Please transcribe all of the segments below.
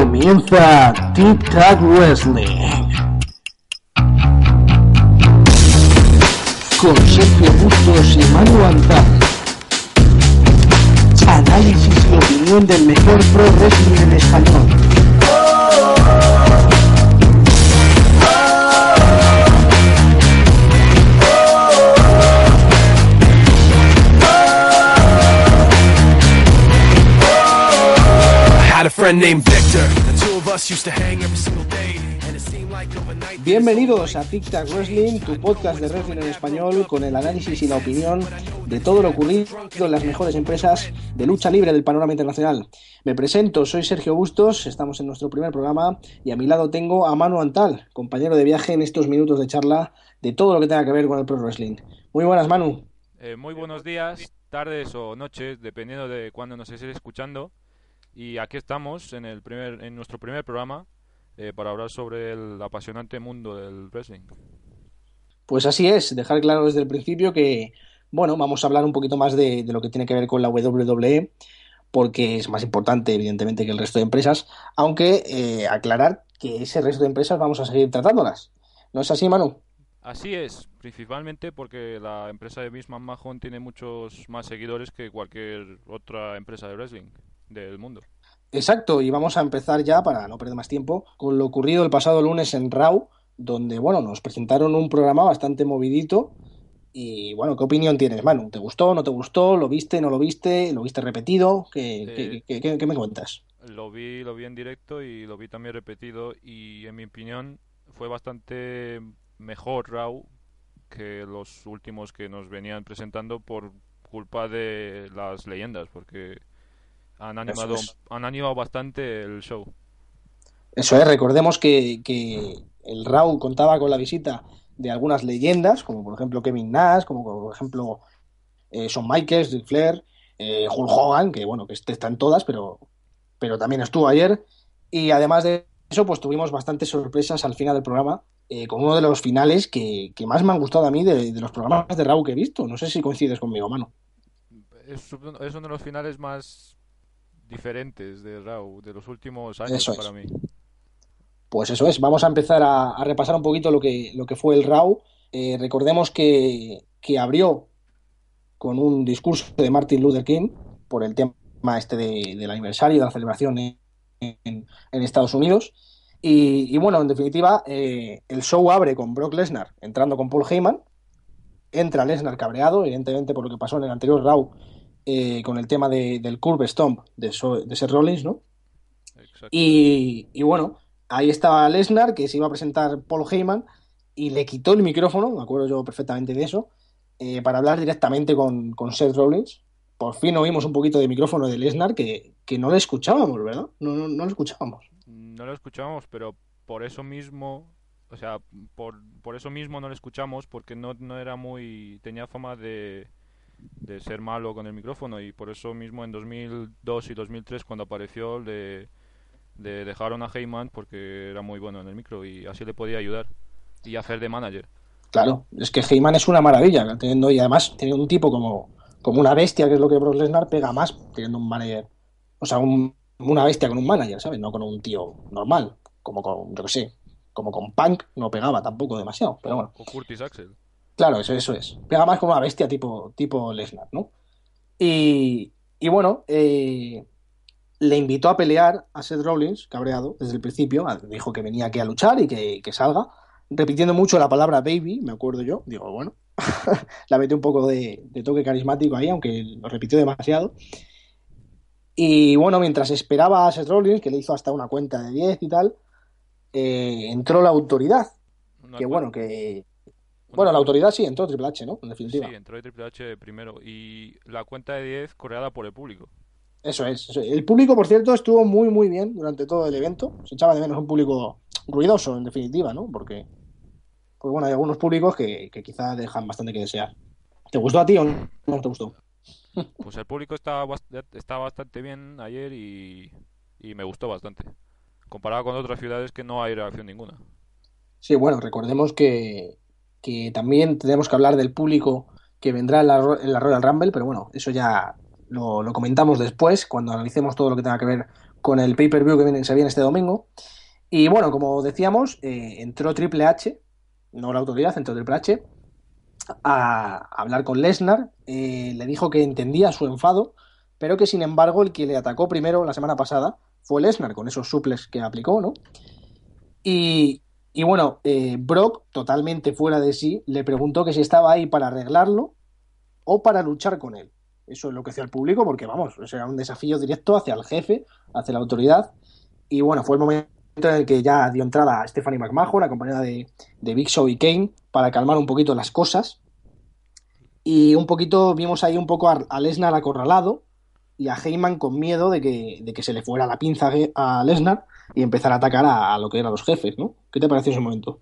Comienza Tic Tac Wrestling. Con Sergio Bustos y Manu Antal. Análisis y opinión del mejor pro wrestling en español. Friend named Victor. The two of us used to hang every single day. Bienvenidos a Tic Tac Wrestling, tu podcast de wrestling en español con el análisis y la opinión de todo lo ocurrido en las mejores empresas de lucha libre del panorama internacional. Me presento, soy Sergio Bustos, estamos en nuestro primer programa y a mi lado tengo a Manu Antal, compañero de viaje en estos minutos de charla de todo lo que tenga que ver con el pro wrestling. Muy buenas, Manu. Eh, muy buenos días, tardes o noches, dependiendo de cuándo nos estés escuchando. Y aquí estamos en, el primer, en nuestro primer programa eh, para hablar sobre el apasionante mundo del wrestling. Pues así es, dejar claro desde el principio que, bueno, vamos a hablar un poquito más de, de lo que tiene que ver con la WWE, porque es más importante, evidentemente, que el resto de empresas, aunque eh, aclarar que ese resto de empresas vamos a seguir tratándolas. ¿No es así, Manu? Así es, principalmente porque la empresa de Miss McMahon tiene muchos más seguidores que cualquier otra empresa de wrestling del mundo. Exacto, y vamos a empezar ya, para no perder más tiempo, con lo ocurrido el pasado lunes en Raw, donde, bueno, nos presentaron un programa bastante movidito. Y, bueno, ¿qué opinión tienes, Manu? ¿Te gustó, no te gustó? ¿Lo viste, no lo viste? ¿Lo viste repetido? ¿Qué, Eh, qué- qué- qué- qué me cuentas? Lo vi, lo vi en directo y lo vi también repetido y en mi opinión fue bastante mejor Raw que los últimos que nos venían presentando por culpa de las leyendas, porque han animado, es. han animado bastante el show. Eso es, recordemos que, que el Raw contaba con la visita de algunas leyendas, como por ejemplo Kevin Nash, como por ejemplo eh, Shawn Michaels, Ric Flair, eh, Hulk Hogan, que bueno, que está en todas, pero, pero también estuvo ayer. Y además de eso, pues tuvimos bastantes sorpresas al final del programa, eh, con uno de los finales que, que más me han gustado a mí de, de los programas de Raw que he visto. No sé si coincides conmigo, mano. Es, es uno de los finales más diferentes de Raw de los últimos años Eso es. para mí. Pues eso es, vamos a empezar a, a repasar un poquito lo que, lo que fue el Raw. Eh, recordemos que, que abrió con un discurso de Martin Luther King por el tema este de- del aniversario de la celebración en, en- en Estados Unidos. Y, y bueno, en definitiva, eh, el show abre con Brock Lesnar entrando con Paul Heyman. Entra Lesnar cabreado, evidentemente por lo que pasó en el anterior Raw eh, con el tema de- del Curve Stomp de, So- de Seth Rollins, ¿no? Exacto. Y, y bueno, ahí estaba Lesnar, que se iba a presentar Paul Heyman, y le quitó el micrófono, me acuerdo yo perfectamente de eso, eh, para hablar directamente con, con Seth Rollins. Por fin oímos un poquito de micrófono de Lesnar que, que no le escuchábamos, ¿verdad? No, no, no lo escuchábamos. No lo escuchamos, pero por eso mismo, o sea, por, por eso mismo no lo escuchamos, porque no, no era muy, tenía fama de, de ser malo con el micrófono y por eso mismo en 2002 y 2003 cuando apareció le, le dejaron a Heyman porque era muy bueno en el micro y así le podía ayudar y hacer de manager. Claro, es que Heyman es una maravilla, teniendo, y además teniendo un tipo como, como una bestia, que es lo que Brock Lesnar, pega más teniendo un manager. O sea, un- una bestia con un manager, ¿sabes? No con un tío normal, como con, yo qué sé, como con Punk no pegaba tampoco demasiado, pero bueno. O Curtis Axel. Claro, eso, eso es. Pega más como una bestia tipo, tipo Lesnar, ¿no? Y, y bueno, eh, le invitó a pelear a Seth Rollins, cabreado, desde el principio. Dijo que venía aquí a luchar y que, que salga. Repitiendo mucho la palabra baby, me acuerdo yo. Digo, bueno, la metió un poco de, de toque carismático ahí, aunque lo repitió demasiado. Y bueno, mientras esperaba a Seth Rollins, que le hizo hasta una cuenta de 10 y tal, eh, entró la autoridad. Una Que bueno, que. Bueno, la autoridad sí, entró Triple H, ¿no? En definitiva. Sí, entró Triple H primero y la cuenta de 10 coreada por el público. Eso es, eso es. El público, por cierto, estuvo muy, muy bien durante todo el evento. Se echaba de menos un público ruidoso, en definitiva, ¿no? Porque, pues bueno, hay algunos públicos que, que quizá dejan bastante que desear. ¿Te gustó a ti o no, no te gustó? Pues el público estaba, estaba bastante bien ayer y, y me gustó bastante. Comparado con otras ciudades que no hay reacción ninguna. Sí, bueno, recordemos que, que también tenemos que hablar del público que vendrá en la, Royal Rumble, pero bueno, eso ya lo, lo comentamos después, cuando analicemos todo lo que tenga que ver con el pay-per-view que viene, se viene este domingo. Y bueno, como decíamos, eh, entró Triple H, no la autoridad, entró Triple H, a hablar con Lesnar. Eh, le dijo que entendía su enfado, pero que sin embargo el que le atacó primero la semana pasada fue Lesnar, con esos suples que aplicó, ¿no? Y, y bueno, eh, Brock, totalmente fuera de sí, le preguntó que si estaba ahí para arreglarlo o para luchar con él. Eso es lo que hacía el público, porque vamos, era un desafío directo hacia el jefe, hacia la autoridad. Y bueno, fue el momento en el que ya dio entrada a Stephanie McMahon, acompañada de, de Big Show y Kane, para calmar un poquito las cosas. Y un poquito, vimos ahí un poco a Lesnar acorralado y a Heyman con miedo de que, de que se le fuera la pinza a Lesnar y empezar a atacar a, a lo que eran los jefes, ¿no? ¿Qué te pareció ese momento?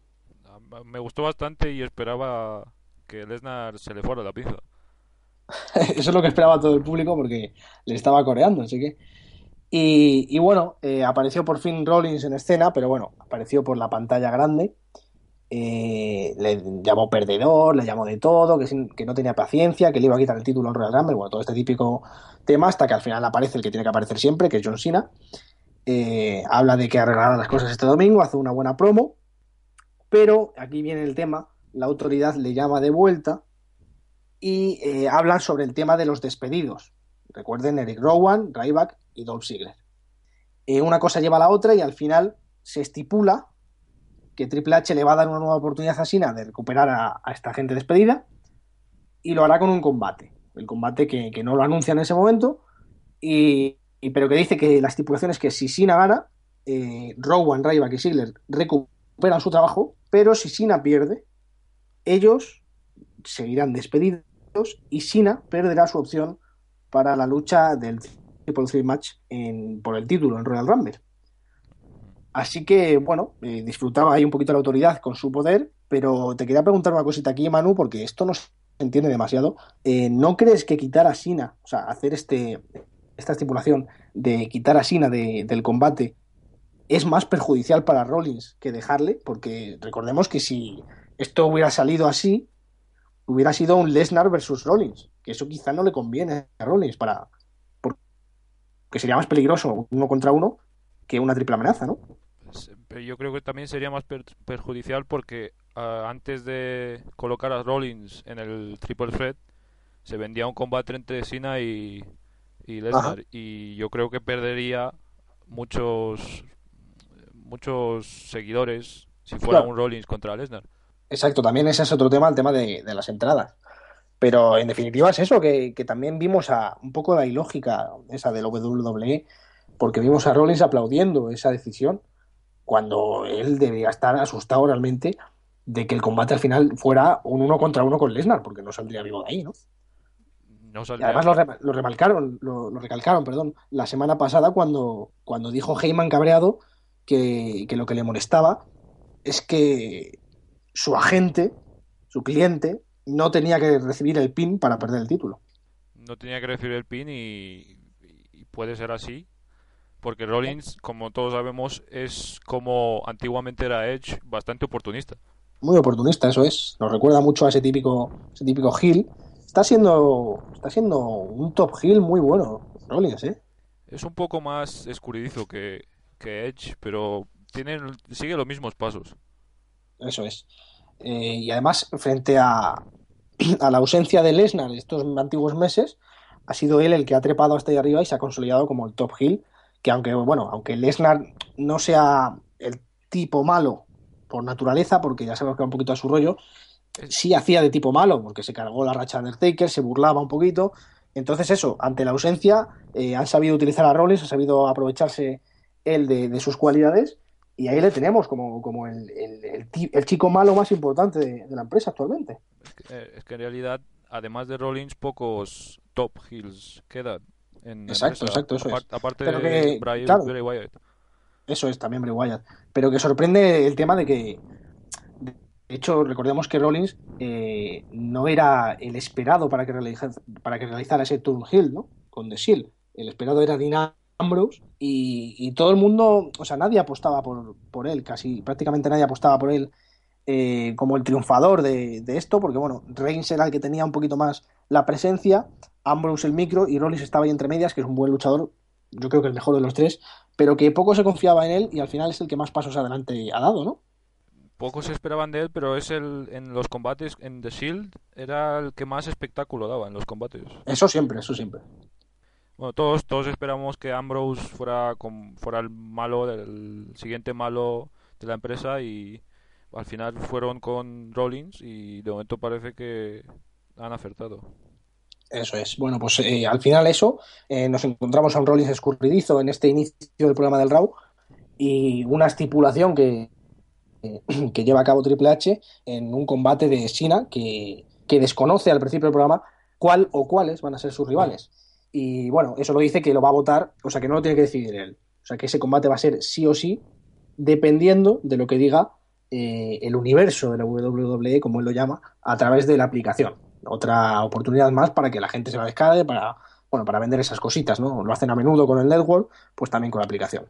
Me gustó bastante y esperaba que Lesnar se le fuera la pinza. Eso es lo que esperaba todo el público porque le estaba coreando, así que. Y, y bueno, eh, apareció por fin Rollins en escena, pero bueno, apareció por la pantalla grande. Eh, le llamó perdedor, le llamó de todo, que, que no tenía paciencia, que le iba a quitar el título al Royal Rumble, bueno, todo este típico tema, hasta que al final aparece el que tiene que aparecer siempre, que es John Cena. Eh, habla de que arreglará las cosas este domingo, hace una buena promo, pero aquí viene el tema, la autoridad le llama de vuelta y eh, hablan sobre el tema de los despedidos. Recuerden Eric Rowan, Ryback y Dolph Ziggler. Una cosa lleva a la otra y al final se estipula que Triple H le va a dar una nueva oportunidad a Cena de recuperar a, esta gente despedida y lo hará con un combate. El combate que, no lo anuncia en ese momento, y, pero que dice que la estipulación es que si Cena gana, eh, Rowan, Ryback y Ziggler recuperan su trabajo, pero si Cena pierde, ellos seguirán despedidos y Cena perderá su opción para la lucha del Triple Threat Match en- por el título en Royal Rumble. Así que, bueno, eh, disfrutaba ahí un poquito la autoridad con su poder, pero te quería preguntar una cosita aquí, Manu, porque esto no se entiende demasiado. Eh, ¿No crees que quitar a Cena, o sea, hacer este, esta estipulación de quitar a Cena de- del combate es más perjudicial para Rollins que dejarle? Porque recordemos que si esto hubiera salido así, hubiera sido un Lesnar versus Rollins, que eso quizá no le conviene a Rollins para porque sería más peligroso uno contra uno que una triple amenaza, ¿no? Pero yo creo que también sería más per- perjudicial porque ah, antes de colocar a Rollins en el Triple Threat se vendía un combate entre Cena y, y Lesnar y yo creo que perdería muchos muchos seguidores si fuera Claro. un Rollins contra Lesnar. Exacto, también ese es otro tema, el tema de, de las entradas. Pero en definitiva es eso, que, que también vimos a un poco la ilógica esa del WWE, porque vimos a Rollins aplaudiendo esa decisión, cuando él debería estar asustado realmente de que el combate al final fuera un uno contra uno con Lesnar, porque no saldría vivo de ahí, ¿no? No Y saldría- además lo, re- lo remarcaron, lo, lo recalcaron, perdón, la semana pasada cuando, cuando dijo Heyman cabreado que, que lo que le molestaba es que su agente, su cliente, no tenía que recibir el pin para perder el título. no tenía que recibir el pin y, y puede ser así porque Rollins como todos sabemos es como antiguamente era Edge bastante oportunista Muy oportunista, eso es. Nos recuerda mucho a ese típico, ese típico heel. Está siendo, está siendo un top heel muy bueno, Rollins, ¿eh? es un poco más escurridizo que, que Edge pero tiene sigue los mismos pasos Eso es. Eh, y además, frente a, a la ausencia de Lesnar estos antiguos meses, ha sido él el que ha trepado hasta ahí arriba y se ha consolidado como el top heel, que aunque, bueno, aunque Lesnar no sea el tipo malo por naturaleza, porque ya sabemos que va un poquito a su rollo, sí hacía de tipo malo, porque se cargó la racha de Undertaker, se burlaba un poquito. Entonces eso, ante la ausencia, eh, han sabido utilizar a Rollins, ha sabido aprovecharse él de, de sus cualidades y ahí le tenemos como, como el, el- el ti- el chico malo más importante de, de la empresa actualmente. es que, eh, es que en realidad además de Rollins pocos top heels quedan en Exacto, exacto, eso es. apar- aparte Pero de que, Bray, claro. Bray Wyatt Eso es también Bray Wyatt. Pero que sorprende el tema de que, de hecho, recordemos que Rollins eh, no era el esperado para que, realiza- para que realizara ese turn heel, ¿no? Con The Shield. El esperado era Dean Ambrose y, y todo el mundo, o sea, nadie apostaba por, por él, casi prácticamente nadie apostaba por él eh, como el triunfador de, de esto, porque bueno, Reigns era el que tenía un poquito más la presencia, Ambrose el micro y Rollins estaba ahí entre medias, que es un buen luchador yo creo que el mejor de los tres, pero que poco se confiaba en él y al final es el que más pasos adelante ha dado, ¿no? Pocos se esperaban de él, pero es el en los combates en The Shield era el que más espectáculo daba en los combates. Eso siempre, eso siempre. Bueno, todos todos esperamos que Ambrose fuera con, fuera el malo, el siguiente malo de la empresa y al final fueron con Rollins y de momento parece que han acertado. Eso es. Bueno, pues eh, al final eso, eh, nos encontramos a un Rollins escurridizo en este inicio del programa del Raw y una estipulación que, eh, que lleva a cabo Triple H en un combate de China que, que desconoce al principio del programa cuál o cuáles van a ser sus rivales. Y bueno, eso lo dice que lo va a votar, o sea que no lo tiene que decidir él. O sea que ese combate va a ser sí o sí, dependiendo de lo que diga eh, el universo de la WWE, como él lo llama, a través de la aplicación. Otra oportunidad más para que la gente se la descargue, para, bueno, para vender esas cositas, ¿no? Lo hacen a menudo con el network, pues también con la aplicación.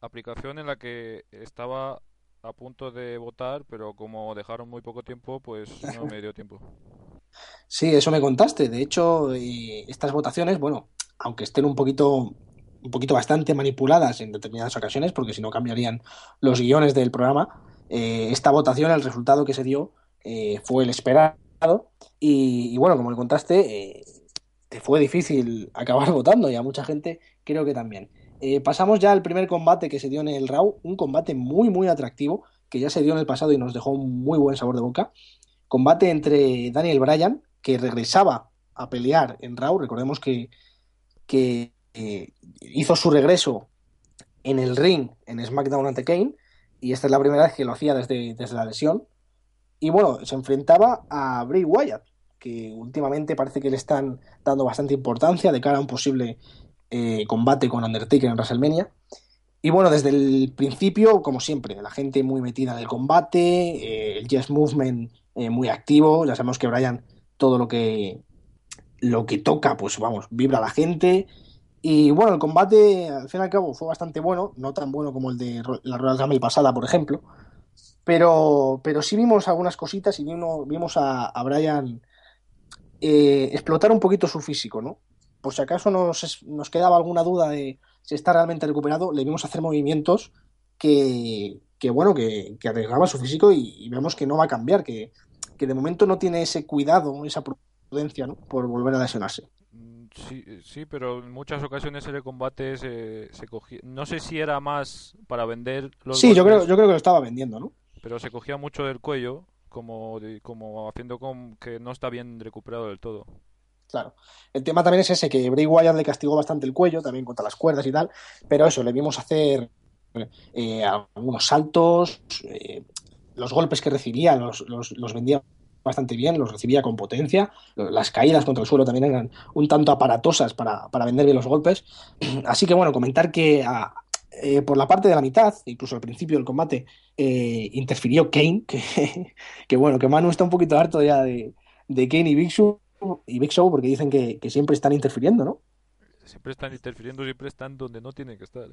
Aplicación en la que estaba a punto de votar, pero como dejaron muy poco tiempo, pues no me dio tiempo. Sí, eso me contaste. De hecho, estas votaciones, bueno, aunque estén un poquito, un poquito bastante manipuladas en determinadas ocasiones, porque si no cambiarían los guiones del programa, eh, esta votación, el resultado que se dio eh, fue el esperado. Y, bueno, como me contaste, eh, te fue difícil acabar votando y a mucha gente creo que también. Eh, pasamos ya al primer combate que se dio en el Raw, un combate muy, muy atractivo, que ya se dio en el pasado y nos dejó un muy buen sabor de boca. Combate entre Daniel Bryan, que regresaba a pelear en Raw, recordemos que, que eh, hizo su regreso en el ring en SmackDown ante Kane, y esta es la primera vez que lo hacía desde, desde la lesión. Y bueno, se enfrentaba a Bray Wyatt, que últimamente parece que le están dando bastante importancia de cara a un posible eh, combate con Undertaker en WrestleMania. Y bueno, desde el principio, como siempre, la gente muy metida en el combate, eh, el Yes Movement eh, muy activo. Ya sabemos que Brian todo lo que lo que toca, pues vamos, vibra a la gente. Y bueno, el combate al fin y al cabo fue bastante bueno, no tan bueno como el de la Royal Rumble pasada, por ejemplo. Pero, pero sí vimos algunas cositas y vimos, vimos a, a Brian eh, explotar un poquito su físico, ¿no? Por si acaso nos, nos quedaba alguna duda de si está realmente recuperado, le vimos hacer movimientos que, que bueno, que, que arriesgaban su físico y, y vemos que no va a cambiar, que, que de momento no tiene ese cuidado, esa prudencia, ¿no? Por volver a lesionarse. Mm, Sí, sí, pero en muchas ocasiones en el combate se, se cogía... No sé si era más para vender los Sí, yo creo, yo creo que lo estaba vendiendo, ¿no? Pero se cogía mucho del cuello, como, como haciendo con que no está bien recuperado del todo. Claro. El tema también es ese, que Bray Wyatt le castigó bastante el cuello, también contra las cuerdas y tal, pero eso, le vimos hacer eh, algunos saltos, eh, los golpes que recibía los, los, los vendía bastante bien, los recibía con potencia, las caídas contra el suelo también eran un tanto aparatosas para, para vender bien los golpes. Así que bueno, comentar que a- eh, por la parte de la mitad, incluso al principio del combate, eh, interfirió Kane, que, que bueno, que Manu está un poquito harto ya de, de Kane y Big Show, y Big Show porque dicen que, que siempre están interfiriendo, ¿no? Siempre están interfiriendo, siempre están donde no tienen que estar.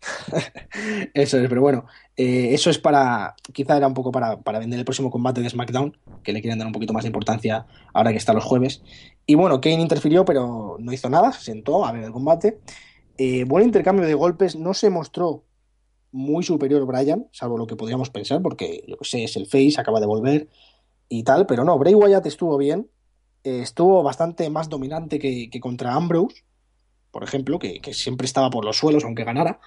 Eso es, pero bueno, eh, eso es para, quizá era un poco para, para vender el próximo combate de SmackDown, que le quieren dar un poquito más de importancia ahora que está los jueves. Y bueno, Kane interfirió, pero no hizo nada, se sentó a ver el combate. Eh, buen intercambio de golpes, no se mostró muy superior Bryan, salvo lo que podríamos pensar, porque yo sé, es el face, acaba de volver y tal, pero no, Bray Wyatt estuvo bien, eh, estuvo bastante más dominante que, que contra Ambrose, por ejemplo, que, que siempre estaba por los suelos, aunque ganara.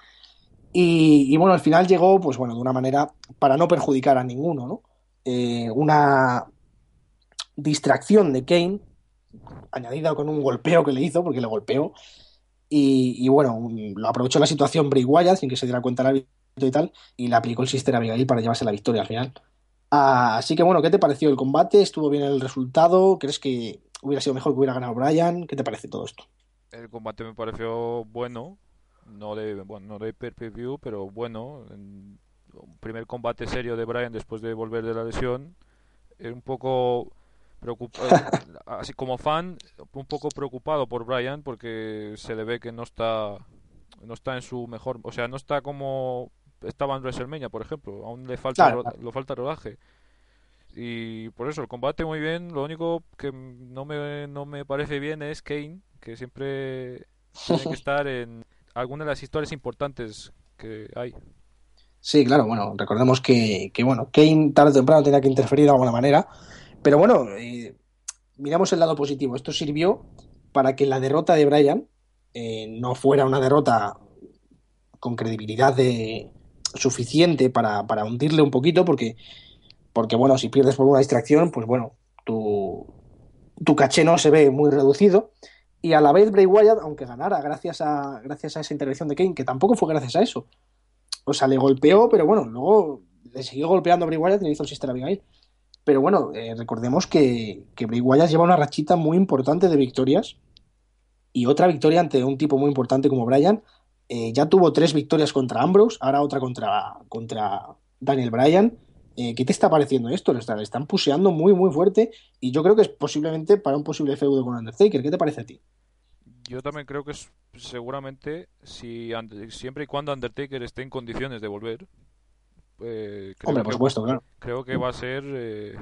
Y, y bueno, al final llegó, pues bueno, de una manera para no perjudicar a ninguno, ¿no? Eh, una distracción de Kane, añadida con un golpeo que le hizo, porque le golpeó. Y, y bueno, un- lo aprovechó la situación Bray Wyatt, sin que se diera cuenta el árbitro y tal, y le aplicó el Sister Abigail para llevarse la victoria al final. Ah, así que bueno, ¿qué te pareció el combate? ¿Estuvo bien el resultado? ¿Crees que hubiera sido mejor que hubiera ganado Bryan? ¿Qué te parece todo esto? El combate me pareció bueno, no de, bueno, no de pay-per-view, pero bueno. Primer combate serio de Bryan después de volver de la lesión. Era un poco así como fan, un poco preocupado por Bryan porque se le ve que no está, no está en su mejor, o sea, no está como estaba en WrestleMania, por ejemplo. Aún le falta, Claro, ro- claro. le falta rodaje. Y por eso el combate muy bien. Lo único que no me, no me parece bien es Kane, que siempre tiene que estar en algunas de las historias importantes que hay. Sí, claro, bueno, recordemos que, que, bueno, Kane tarde o temprano tenía que interferir de alguna manera, pero bueno, eh, miramos el lado positivo. Esto sirvió para que la derrota de Bryan eh, no fuera una derrota con credibilidad de, suficiente para, para hundirle un poquito, porque, porque bueno, si pierdes por una distracción, pues bueno, tu, tu caché no se ve muy reducido. Y a la vez Bray Wyatt, aunque ganara gracias a, gracias a esa intervención de Kane, que tampoco fue gracias a eso, o sea, le golpeó, pero bueno, luego le siguió golpeando a Bray Wyatt y le hizo el Sister Abigail. Pero bueno, eh, recordemos que, que Bray Wyatt lleva una rachita muy importante de victorias y otra victoria ante un tipo muy importante como Bryan. Eh, ya tuvo tres victorias contra Ambrose, ahora otra contra, contra Daniel Bryan. Eh, ¿Qué te está pareciendo esto? Le están, están puseando muy, muy fuerte y yo creo que es posiblemente para un posible feudo con Undertaker. ¿Qué te parece a ti? Yo también creo que es seguramente, si siempre y cuando Undertaker esté en condiciones de volver, eh, creo Hombre, por que- supuesto, claro. creo que va a ser eh,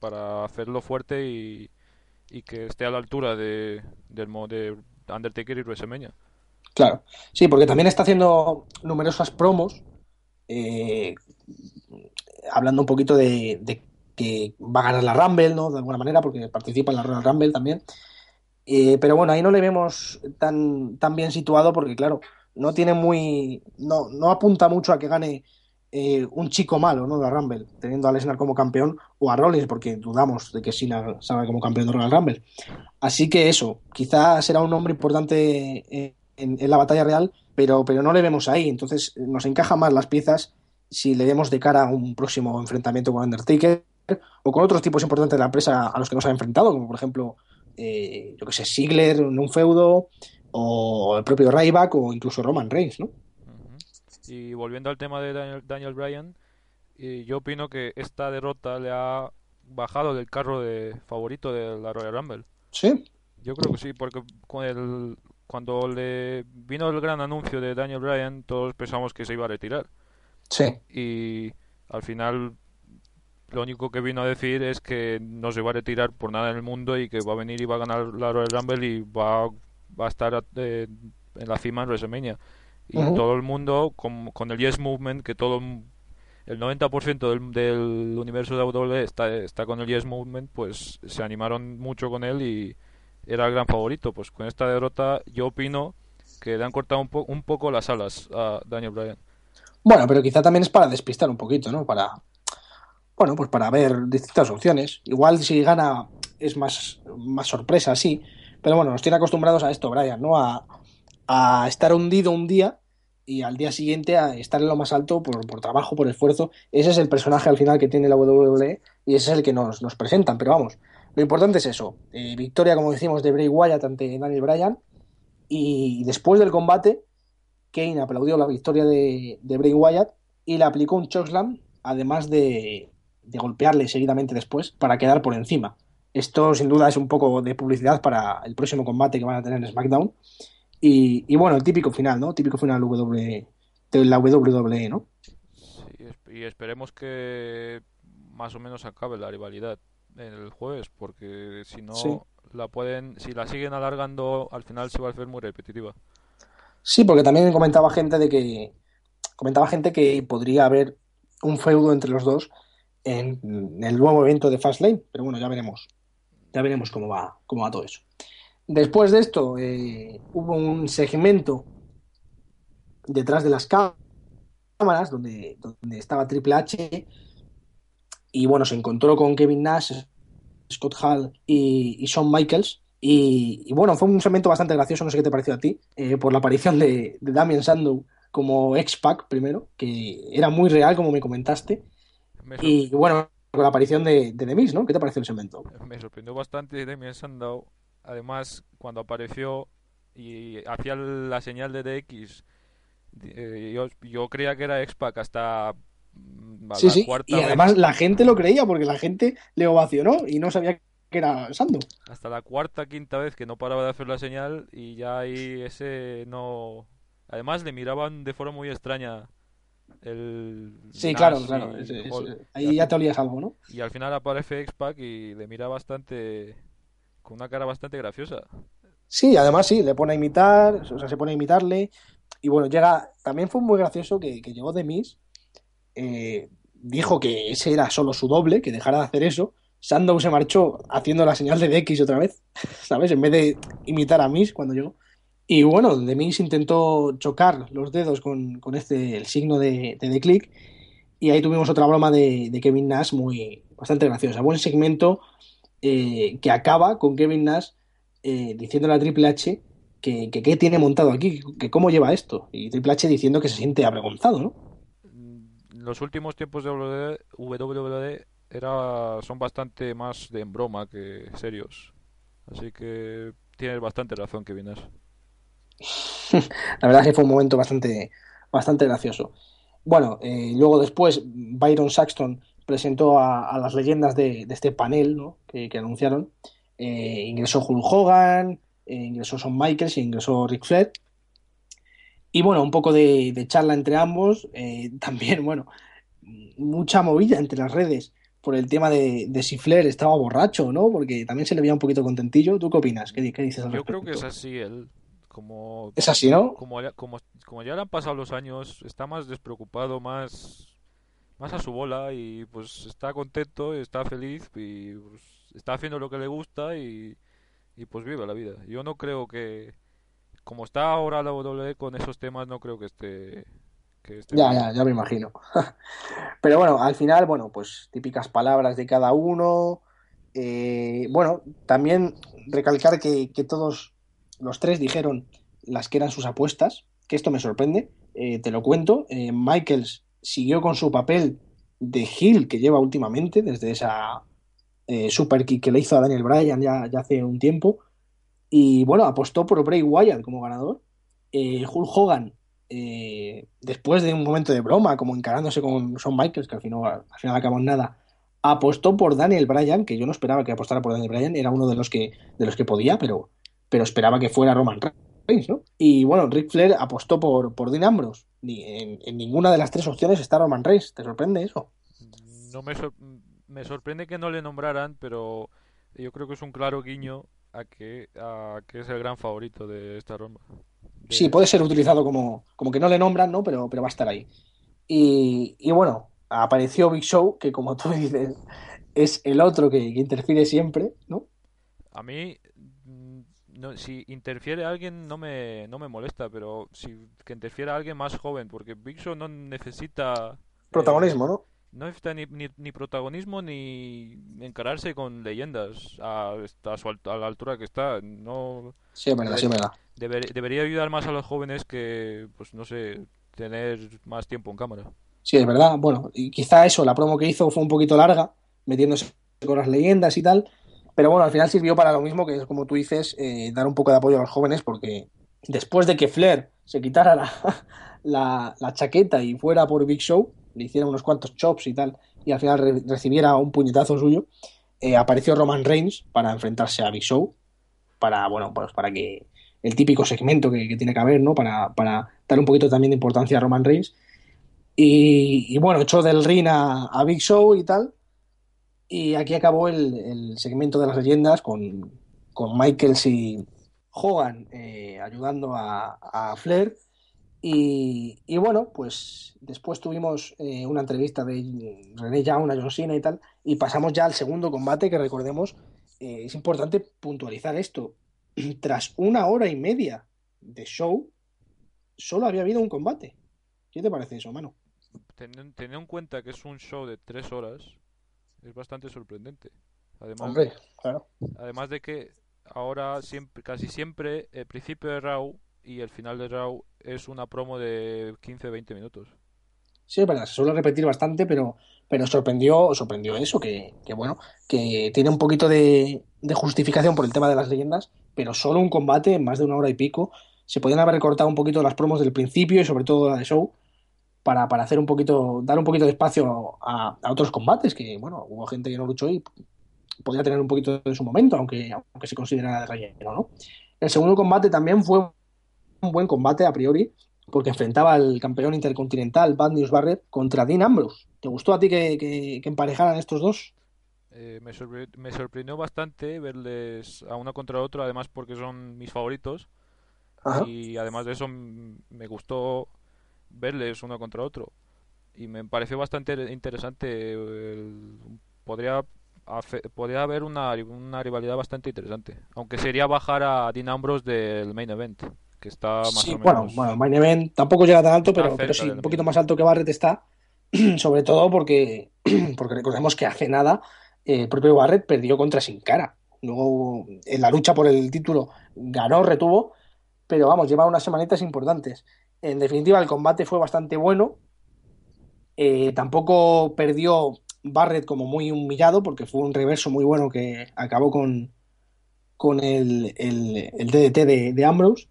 para hacerlo fuerte y, y que esté a la altura de, del de Undertaker y WrestleMania. Claro. Sí, porque también está haciendo numerosas promos, eh, hablando un poquito de, de que va a ganar la Rumble, ¿no? De alguna manera, porque participa en la Royal Rumble también. Eh, pero bueno, ahí no le vemos tan, tan bien situado porque, claro, no tiene muy. No, no apunta mucho a que gane eh, un chico malo, ¿no? De Rumble, teniendo a Lesnar como campeón o a Rollins, porque dudamos de que Cena salga como campeón de Royal Rumble. Así que eso, quizás será un nombre importante eh, en, la batalla real, pero, pero no le vemos ahí. Entonces eh, nos encaja más las piezas si le vemos de cara a un próximo enfrentamiento con Undertaker o con otros tipos importantes de la empresa a los que nos ha enfrentado, como por ejemplo, eh, yo que sé, Ziggler en un feudo, o el propio Ryback, o incluso Roman Reigns, ¿no? Y volviendo al tema de Daniel, Daniel Bryan, eh, yo opino que esta derrota le ha bajado del carro de favorito de la Royal Rumble. Sí, Yo creo que sí, porque con el, cuando le vino el gran anuncio de Daniel Bryan, todos pensamos que se iba a retirar. sí, Y al final lo único que vino a decir es que no se va a retirar por nada en el mundo y que va a venir y va a ganar la Royal Rumble y va, va a estar eh, en la cima en WrestleMania. Y todo el mundo, con, con el Yes Movement, que todo el 90% del, del universo de WWE está, está con el Yes Movement, pues se animaron mucho con él y era el gran favorito. Pues con esta derrota yo opino que le han cortado un, po- un poco las alas a Daniel Bryan. Bueno, pero quizá también es para despistar un poquito, ¿no? Para, bueno, pues para ver distintas opciones. Igual si gana es más, más sorpresa, sí. Pero bueno, nos tiene acostumbrados a esto, Brian, ¿no? A, a estar hundido un día y al día siguiente a estar en lo más alto por, por trabajo, por esfuerzo. Ese es el personaje al final que tiene la WWE y ese es el que nos, nos presentan. Pero vamos, lo importante es eso. Eh, victoria, como decimos, de Bray Wyatt ante Daniel Bryan. Y después del combate, Kane aplaudió la victoria de, Bray Wyatt y le aplicó un chokeslam, además de, de golpearle seguidamente después para quedar por encima. Esto sin duda es un poco de publicidad para el próximo combate que van a tener en SmackDown. Y, y bueno, el típico final, ¿no? Típico final W, de la WWE, ¿no? Sí, y esperemos que más o menos acabe la rivalidad el jueves, porque si no Sí. la pueden, si la siguen alargando, al final se va a hacer muy repetitiva. Sí, porque también comentaba gente de que comentaba gente que podría haber un feudo entre los dos en, en el nuevo evento de Fastlane, pero bueno, ya veremos. Ya veremos cómo va, cómo va todo eso. Después de esto, eh, hubo un segmento detrás de las cá- cámaras donde, donde estaba Triple H y bueno, se encontró con Kevin Nash, Scott Hall y, y Shawn Michaels. Y, y bueno, fue un segmento bastante gracioso, no sé qué te pareció a ti, eh, por la aparición de, de Damien Sandow como X-Pac primero, que era muy real, como me comentaste. Me, Y bueno, con la aparición de, de The Miz, ¿no? ¿Qué te pareció el segmento? me sorprendió bastante Damien Sandow. Además, cuando apareció y hacía la señal de DX, eh, yo, yo creía que era X-Pac hasta mm, Sí, la sí, cuarta y vez- además la gente lo creía porque la gente le ovacionó y no sabía que era Sandow. hasta la cuarta, quinta vez que no paraba de hacer la señal y ya ahí ese no... Además le miraban de forma muy extraña el Sí, Nash claro, y claro. es- es- ahí ya te olías algo, ¿no? Y al final aparece X-Pac y le mira bastante... con una cara bastante graciosa. Sí, además sí, le pone a imitar, o sea, se pone a imitarle. Y bueno, llega, también fue muy gracioso que, que llegó The Miz, eh, dijo que ese era solo su doble, que dejara de hacer eso. Sandow se marchó haciendo la señal de DX otra vez, ¿sabes? En vez de imitar a Miz cuando llegó. Y bueno, The Miz intentó chocar los dedos con, con este, el signo de, de The Click. Y ahí tuvimos otra broma de, de Kevin Nash muy bastante graciosa. Buen segmento eh, que acaba con Kevin Nash eh, diciéndole a Triple H que, que qué tiene montado aquí, que cómo lleva esto. Y Triple H diciendo que se siente avergonzado, ¿no? Los últimos tiempos de WWE, WWE era, son bastante más de en broma que serios. Así que tienes bastante razón, Kevin Nash. La verdad es que fue un momento bastante, bastante gracioso. Bueno, eh, luego después Byron Saxton presentó a, a las leyendas de, de, este panel ¿no? que, que anunciaron. Eh, ingresó Hulk Hogan, eh, ingresó Shawn Michaels y ingresó Ric Flair. Y bueno, un poco de, de charla entre ambos. Eh, también, bueno, mucha movida entre las redes por el tema de, de, si Flair estaba borracho, ¿no? Porque también se le veía un poquito contentillo. ¿Tú qué opinas? ¿Qué, qué dices al Yo respecto? creo que es así él. Como, Es así, ¿no? como, ya- como, como ya le han pasado los años, está más despreocupado, más, más a su bola y pues está contento, está feliz y pues, está haciendo lo que le gusta y, y pues vive la vida. Yo no creo que, como está ahora la WWE con esos temas, no creo que esté, que esté Ya, ya, ya me imagino. Pero bueno, al final, bueno, pues típicas palabras de cada uno. Eh, bueno, también recalcar que, que todos los tres dijeron las que eran sus apuestas, que esto me sorprende. Eh, te lo cuento. Eh, Michaels siguió con su papel de heel que lleva últimamente, desde esa eh, super kick que le hizo a Daniel Bryan ya, hace un tiempo. Y bueno, apostó por Bray Wyatt como ganador. Eh, Hulk Hogan eh, después de un momento de broma, como encarándose con Shawn Michaels, que al final, al acabó en nada, apostó por Daniel Bryan, que yo no esperaba que apostara por Daniel Bryan, era uno de los que, de los que podía, pero, pero esperaba que fuera Roman Reigns. Y bueno, Ric Flair apostó por, por Dean Ambrose. Ni, en, en ninguna de las tres opciones está Roman Reigns. ¿Te sorprende eso? No me, sor- me sorprende que no le nombraran, pero yo creo que es un claro guiño a que, a que es el gran favorito de esta ronda. De- Sí, puede ser utilizado como, como que no le nombran, ¿no? Pero, pero va a estar ahí. Y, y bueno, apareció Big Show, que como tú dices, es el otro que, que interfiere siempre, ¿no? A mí, no, si interfiere alguien no me, no me molesta, pero si que interfiera alguien más joven, porque Big Show no necesita eh, Protagonismo, ¿no? no necesita ni, ni, ni protagonismo ni encararse con leyendas a, a, su a la altura que está. No Sí, verdad, sí, es verdad. deber- debería ayudar más a los jóvenes que, pues no sé, tener más tiempo en cámara. Sí, es verdad. Bueno, y quizá eso, la promo que hizo fue un poquito larga, metiéndose con las leyendas y tal. Pero bueno, al final sirvió para lo mismo, que es como tú dices, eh, dar un poco de apoyo a los jóvenes, porque después de que Flair se quitara la, chaqueta y fuera por Big Show, le hiciera unos cuantos chops y tal, y al final re- recibiera un puñetazo suyo, eh, apareció Roman Reigns para enfrentarse a Big Show, para, bueno, pues para que el típico segmento que, tiene que haber, ¿no? Para, dar un poquito también de importancia a Roman Reigns. Y, y bueno, echó del ring a Big Show y tal. Y aquí acabó el, el segmento de las leyendas con, con Michaels y Hogan eh, ayudando a, a Flair. Y, y bueno, pues después tuvimos eh, una entrevista de René Young a John Cena y tal. Y pasamos ya al segundo combate que recordemos. eh, es importante puntualizar esto. Tras una hora y media de show, solo había habido un combate. ¿Qué te parece eso, mano? Teniendo, en cuenta que es un show de tres horas, es bastante sorprendente. Además, Hombre, claro. Además de que ahora siempre, casi siempre el principio de Raw y el final de Raw es una promo de 15-20 minutos. Sí, es verdad, se suele repetir bastante, pero, pero sorprendió, sorprendió eso, que, que bueno, que tiene un poquito de, de justificación por el tema de las leyendas, pero solo un combate en más de una hora y pico. Se podían haber recortado un poquito las promos del principio y sobre todo la de show para, para hacer un poquito, dar un poquito de espacio a, a otros combates, que bueno, hubo gente que no luchó y podía tener un poquito de su momento, aunque, aunque se considerara de relleno, ¿no? El segundo combate también fue un buen combate a priori, porque enfrentaba al campeón intercontinental Bad News Barrett contra Dean Ambrose. ¿Te gustó a ti que, que, que emparejaran estos dos? Eh, me, sorpre- me sorprendió bastante verles a uno contra otro, además porque son mis favoritos. Ajá. y además de eso me gustó verles uno contra otro y me pareció bastante interesante el- podría podría haber una, una rivalidad bastante interesante aunque sería bajar a Dean Ambrose del main event que está más Sí, o bueno, menos bueno, Main Event tampoco llega tan alto, pero, pero sí, un poquito más alto que Barrett está, sobre todo porque, porque recordemos que hace nada eh, el propio Barrett perdió contra Sin Cara. Luego, en la lucha por el título, ganó, retuvo, pero vamos, lleva unas semanitas importantes. En definitiva, el combate fue bastante bueno. Eh, tampoco perdió Barrett como muy humillado, porque fue un reverso muy bueno que acabó con, con el, el, DDT de, de Ambrose.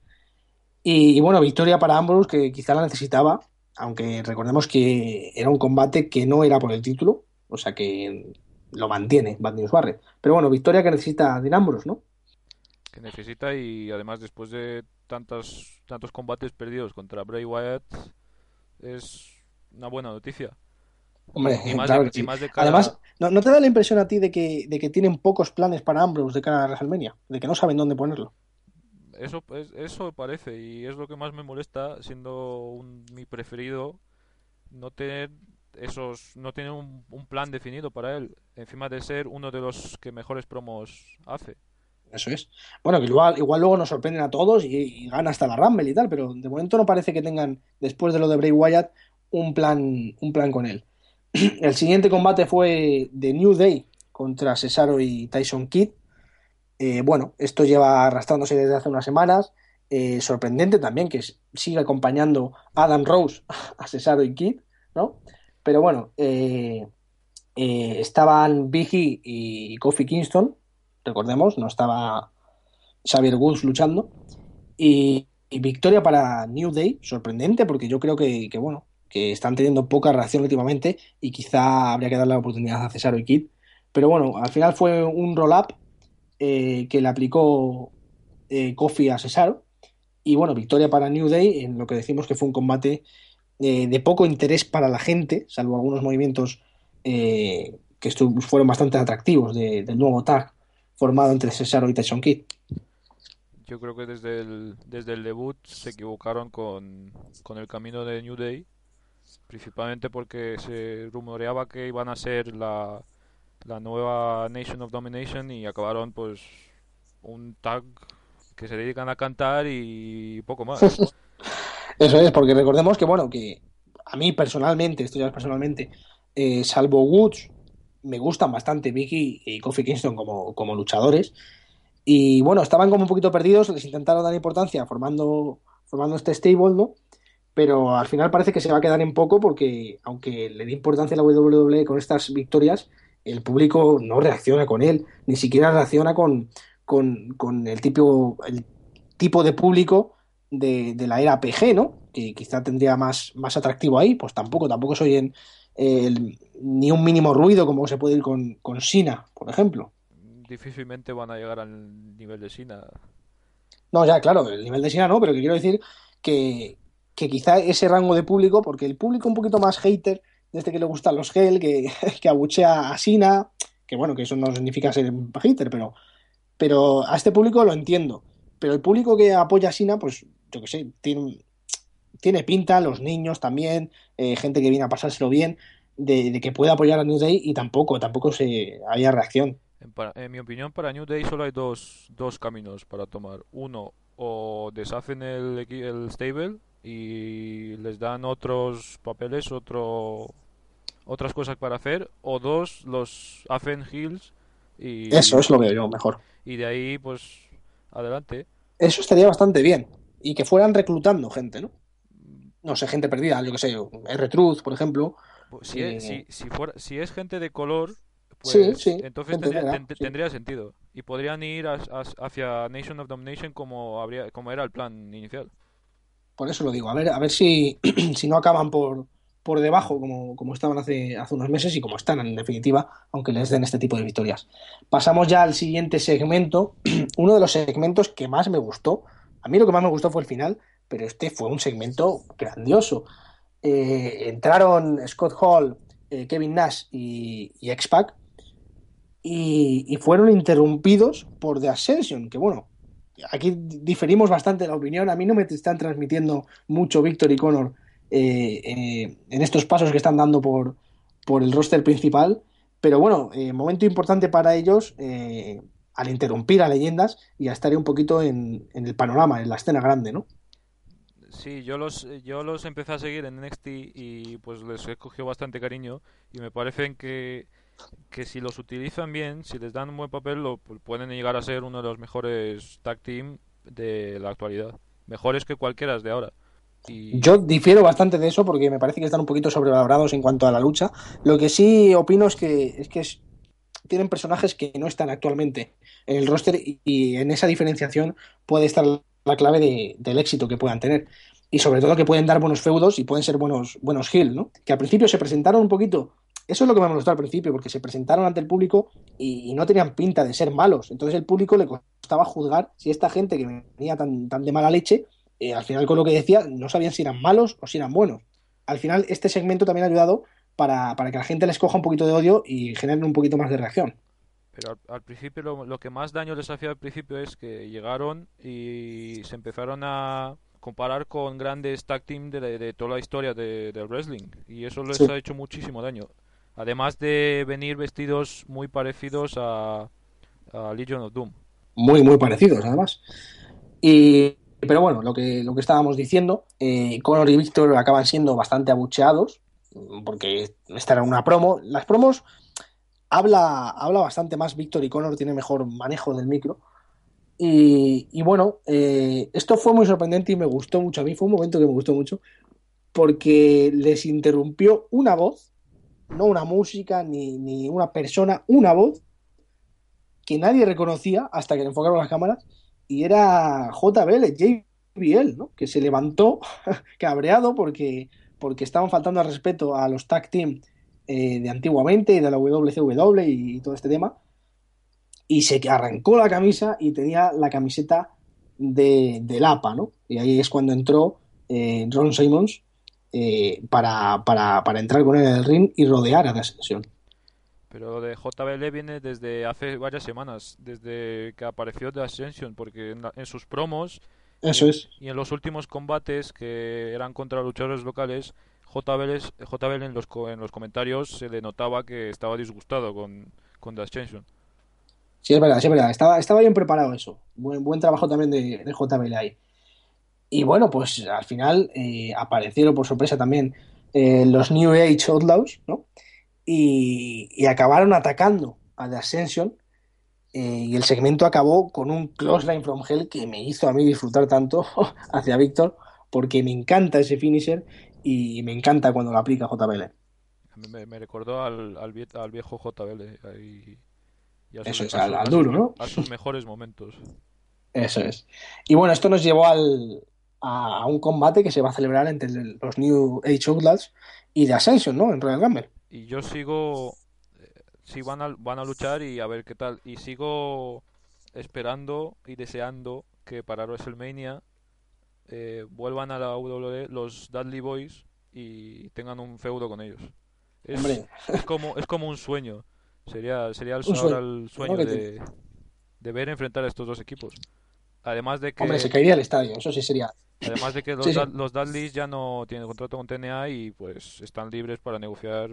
Y, bueno, victoria para Ambrose que quizá la necesitaba, aunque recordemos que era un combate que no era por el título, o sea que lo mantiene Bad News Barrett. Pero bueno, victoria que necesita Dean Ambrose, ¿no? que necesita y además después de tantos tantos combates perdidos contra Bray Wyatt es una buena noticia Hombre, y más claro de, que y sí. más de cara Además, ¿no, no te da la impresión a ti de que, de que tienen pocos planes para Ambrose de cara a WrestleMania? De que no saben dónde ponerlo. Eso, es- eso parece y es lo que más me molesta siendo un- mi preferido no tener esos no tener un, un plan definido para él encima de ser uno de los que mejores promos hace Eso es. Bueno, que igual, igual luego nos sorprenden a todos y, gana hasta la Rumble y tal, pero de momento no parece que tengan, después de lo de Bray Wyatt, un plan, un plan con él. El siguiente combate fue de New Day contra Cesaro y Tyson Kidd. Eh, bueno, esto lleva arrastrándose desde hace unas semanas. Eh, sorprendente también que siga acompañando Adam Rose a Cesaro y Kidd, ¿no? Pero bueno, eh, estaban Biggie y Kofi Kingston, recordemos, no estaba Xavier Woods luchando. Y, victoria para New Day, sorprendente, porque yo creo que, que, bueno, que están teniendo poca reacción últimamente y quizá habría que darle la oportunidad a Cesaro y Kid. Pero bueno, al final fue un roll-up eh, que le aplicó eh, Kofi a Cesaro. Y bueno, victoria para New Day en lo que decimos que fue un combate eh, de poco interés para la gente, salvo algunos movimientos eh, que fueron bastante atractivos de- del nuevo tag formado entre Cesaro y Tyson Kidd. yo creo que desde el desde el debut se equivocaron con, con el camino de New Day principalmente porque se rumoreaba que iban a ser la, la nueva Nation of Domination y acabaron pues un tag que se dedican a cantar y poco más. Eso es, porque recordemos que, bueno, que a mí personalmente, esto ya es personalmente, eh, salvo Woods, me gustan bastante Vicky y Kofi Kingston como, como luchadores. Y bueno, estaban como un poquito perdidos, les intentaron dar importancia formando, formando este stable, ¿no? Pero al final parece que se va a quedar en poco porque, aunque le dé importancia a la WWE con estas victorias, el público no reacciona con él, ni siquiera reacciona con, con, con el, tipo, el tipo de público de, de la era PG, ¿no? Que quizá tendría más, más atractivo ahí, pues tampoco, tampoco se oyen eh, ni un mínimo ruido como se puede ir con, con Sina, por ejemplo. Difícilmente van a llegar al nivel de Sina. No, ya, claro, el nivel de Sina no, pero que quiero decir que, que quizá ese rango de público, porque el público un poquito más hater, desde que le gustan los gel, que, que abuchea a Sina, que bueno, que eso no significa ser un hater, pero, pero a este público lo entiendo. Pero el público que apoya a Sina, pues yo que sé, tiene, tiene pinta, los niños también, eh, gente que viene a pasárselo bien, de, de que puede apoyar a New Day y tampoco, tampoco se había reacción. En, mi opinión, para New Day solo hay dos, dos caminos para tomar. Uno, o deshacen el, el stable y les dan otros papeles, otro, otras cosas para hacer. O dos, los hacen heels y, Eso, eso lo veo yo mejor. y de ahí, pues, adelante. Eso estaría bastante bien. Y que fueran reclutando gente, ¿no? No sé, gente perdida, yo que sé, R-Truth, por ejemplo. Pues, Si, es, Eh, si, si, fuera, si es gente de color, pues Sí, sí, entonces tendría, negra, ten- sí. tendría sentido. Y podrían ir hacia Nation of Domination como, habría, como era el plan inicial. Por eso lo digo. A ver, a ver si, si no acaban por, por debajo, como, como estaban hace, hace unos meses y como están, en definitiva, aunque les den este tipo de victorias. Pasamos ya al siguiente segmento. Uno de los segmentos que más me gustó. A mí lo que más me gustó fue el final, pero este fue un segmento grandioso. Eh, entraron Scott Hall, eh, Kevin Nash y, X-Pac y, fueron interrumpidos por The Ascension, que bueno, aquí diferimos bastante la opinión. A mí no me están transmitiendo mucho Víctor y Conor eh, en estos pasos que están dando por, por el roster principal. Pero bueno, momento importante para ellos al interrumpir a leyendas y a estar un poquito en el panorama, en la escena grande, ¿no? Sí, yo los, yo los empecé a seguir en NXT y pues les he cogido bastante cariño y me parecen que, que si los utilizan bien, si les dan un buen papel, lo, pues pueden llegar a ser uno de los mejores tag team de la actualidad. Mejores que cualquiera de ahora. Y Yo difiero bastante de eso porque me parece que están un poquito sobrevalorados en cuanto a la lucha. Lo que sí opino es que, es que tienen personajes que no están actualmente en el roster y en esa diferenciación puede estar la clave de- del éxito que puedan tener. Y sobre todo que pueden dar buenos feudos y pueden ser buenos, buenos heel, ¿no? Que al principio se presentaron un poquito. Eso es lo que me molestó al principio, porque se presentaron ante el público y, no tenían pinta de ser malos. Entonces el público le costaba juzgar si esta gente que venía tan, tan de mala leche eh, al final con lo que decía, no sabían si eran malos o si eran buenos. Al final, este segmento también ha ayudado para, para que la gente les coja un poquito de odio y generen un poquito más de reacción. Pero al, al principio lo, lo que más daño les hacía al principio es que llegaron y se empezaron a comparar con grandes tag team de, de toda la historia de- del wrestling y eso les Sí. ha hecho muchísimo daño. Además de venir vestidos muy parecidos a, a Legion of Doom. Muy, muy parecidos, además. Y, pero bueno, lo que, lo que estábamos diciendo, eh, Conor y Víctor acaban siendo bastante abucheados, porque esta era una promo. Las promos habla, habla bastante más Víctor y Conor tiene mejor manejo del micro. Y, y bueno, eh, esto fue muy sorprendente y me gustó mucho. A mí fue un momento que me gustó mucho porque les interrumpió una voz, no una música ni, ni una persona, una voz que nadie reconocía hasta que le enfocaron las cámaras y era JBL, JBL, ¿no? Que se levantó cabreado porque, porque estaban faltando al respeto a los tag team eh, de antiguamente y de la WCW y todo este tema y se arrancó la camisa y tenía la camiseta de, del APA, ¿no? Y ahí es cuando entró eh, Ron Simmons eh, para, para, para entrar con él en el ring y rodear a la sesión. Pero lo de JBL viene desde hace varias semanas, desde que apareció The Ascension, porque en, la- en sus promos Eso y, es. y en los últimos combates que eran contra luchadores locales, JBL en los, en los comentarios se le notaba que estaba disgustado con, con The Ascension. Sí, es verdad, sí, es verdad. Estaba, estaba bien preparado eso. Buen, buen trabajo también de, de ahí. Y bueno, pues al final eh, aparecieron por sorpresa también eh, los New Age Outlaws, ¿no? Y, y acabaron atacando a The Ascension. eh, y el segmento acabó con un close line from hell que me hizo a mí disfrutar tanto hacia Víctor, porque me encanta ese finisher y me encanta cuando lo aplica JBL. A mí me, me recordó al, al, vie- al viejo JBL ahí, y a Eso sus, es, a al- duro, ¿no? a sus mejores momentos. Eso es. Y bueno, esto nos llevó al, a, un combate que se va a celebrar entre los New Age Outlaws y The Ascension, ¿no? En Royal Rumble. Y yo sigo, eh, sí van a, van a luchar y a ver qué tal. Y sigo esperando y deseando que para WrestleMania eh, vuelvan a la WWE los Dudley Boys y tengan un feudo con ellos. Es, como, es como un sueño. Sería, sería el, sueño, el sueño ¿no? Que de, de ver enfrentar a estos dos equipos. Además de que Hombre, se caería el estadio, eso sí sería. Además de que los, Sí, sí. Dud- los Dudleys ya no tienen contrato con TNA y pues están libres para negociar.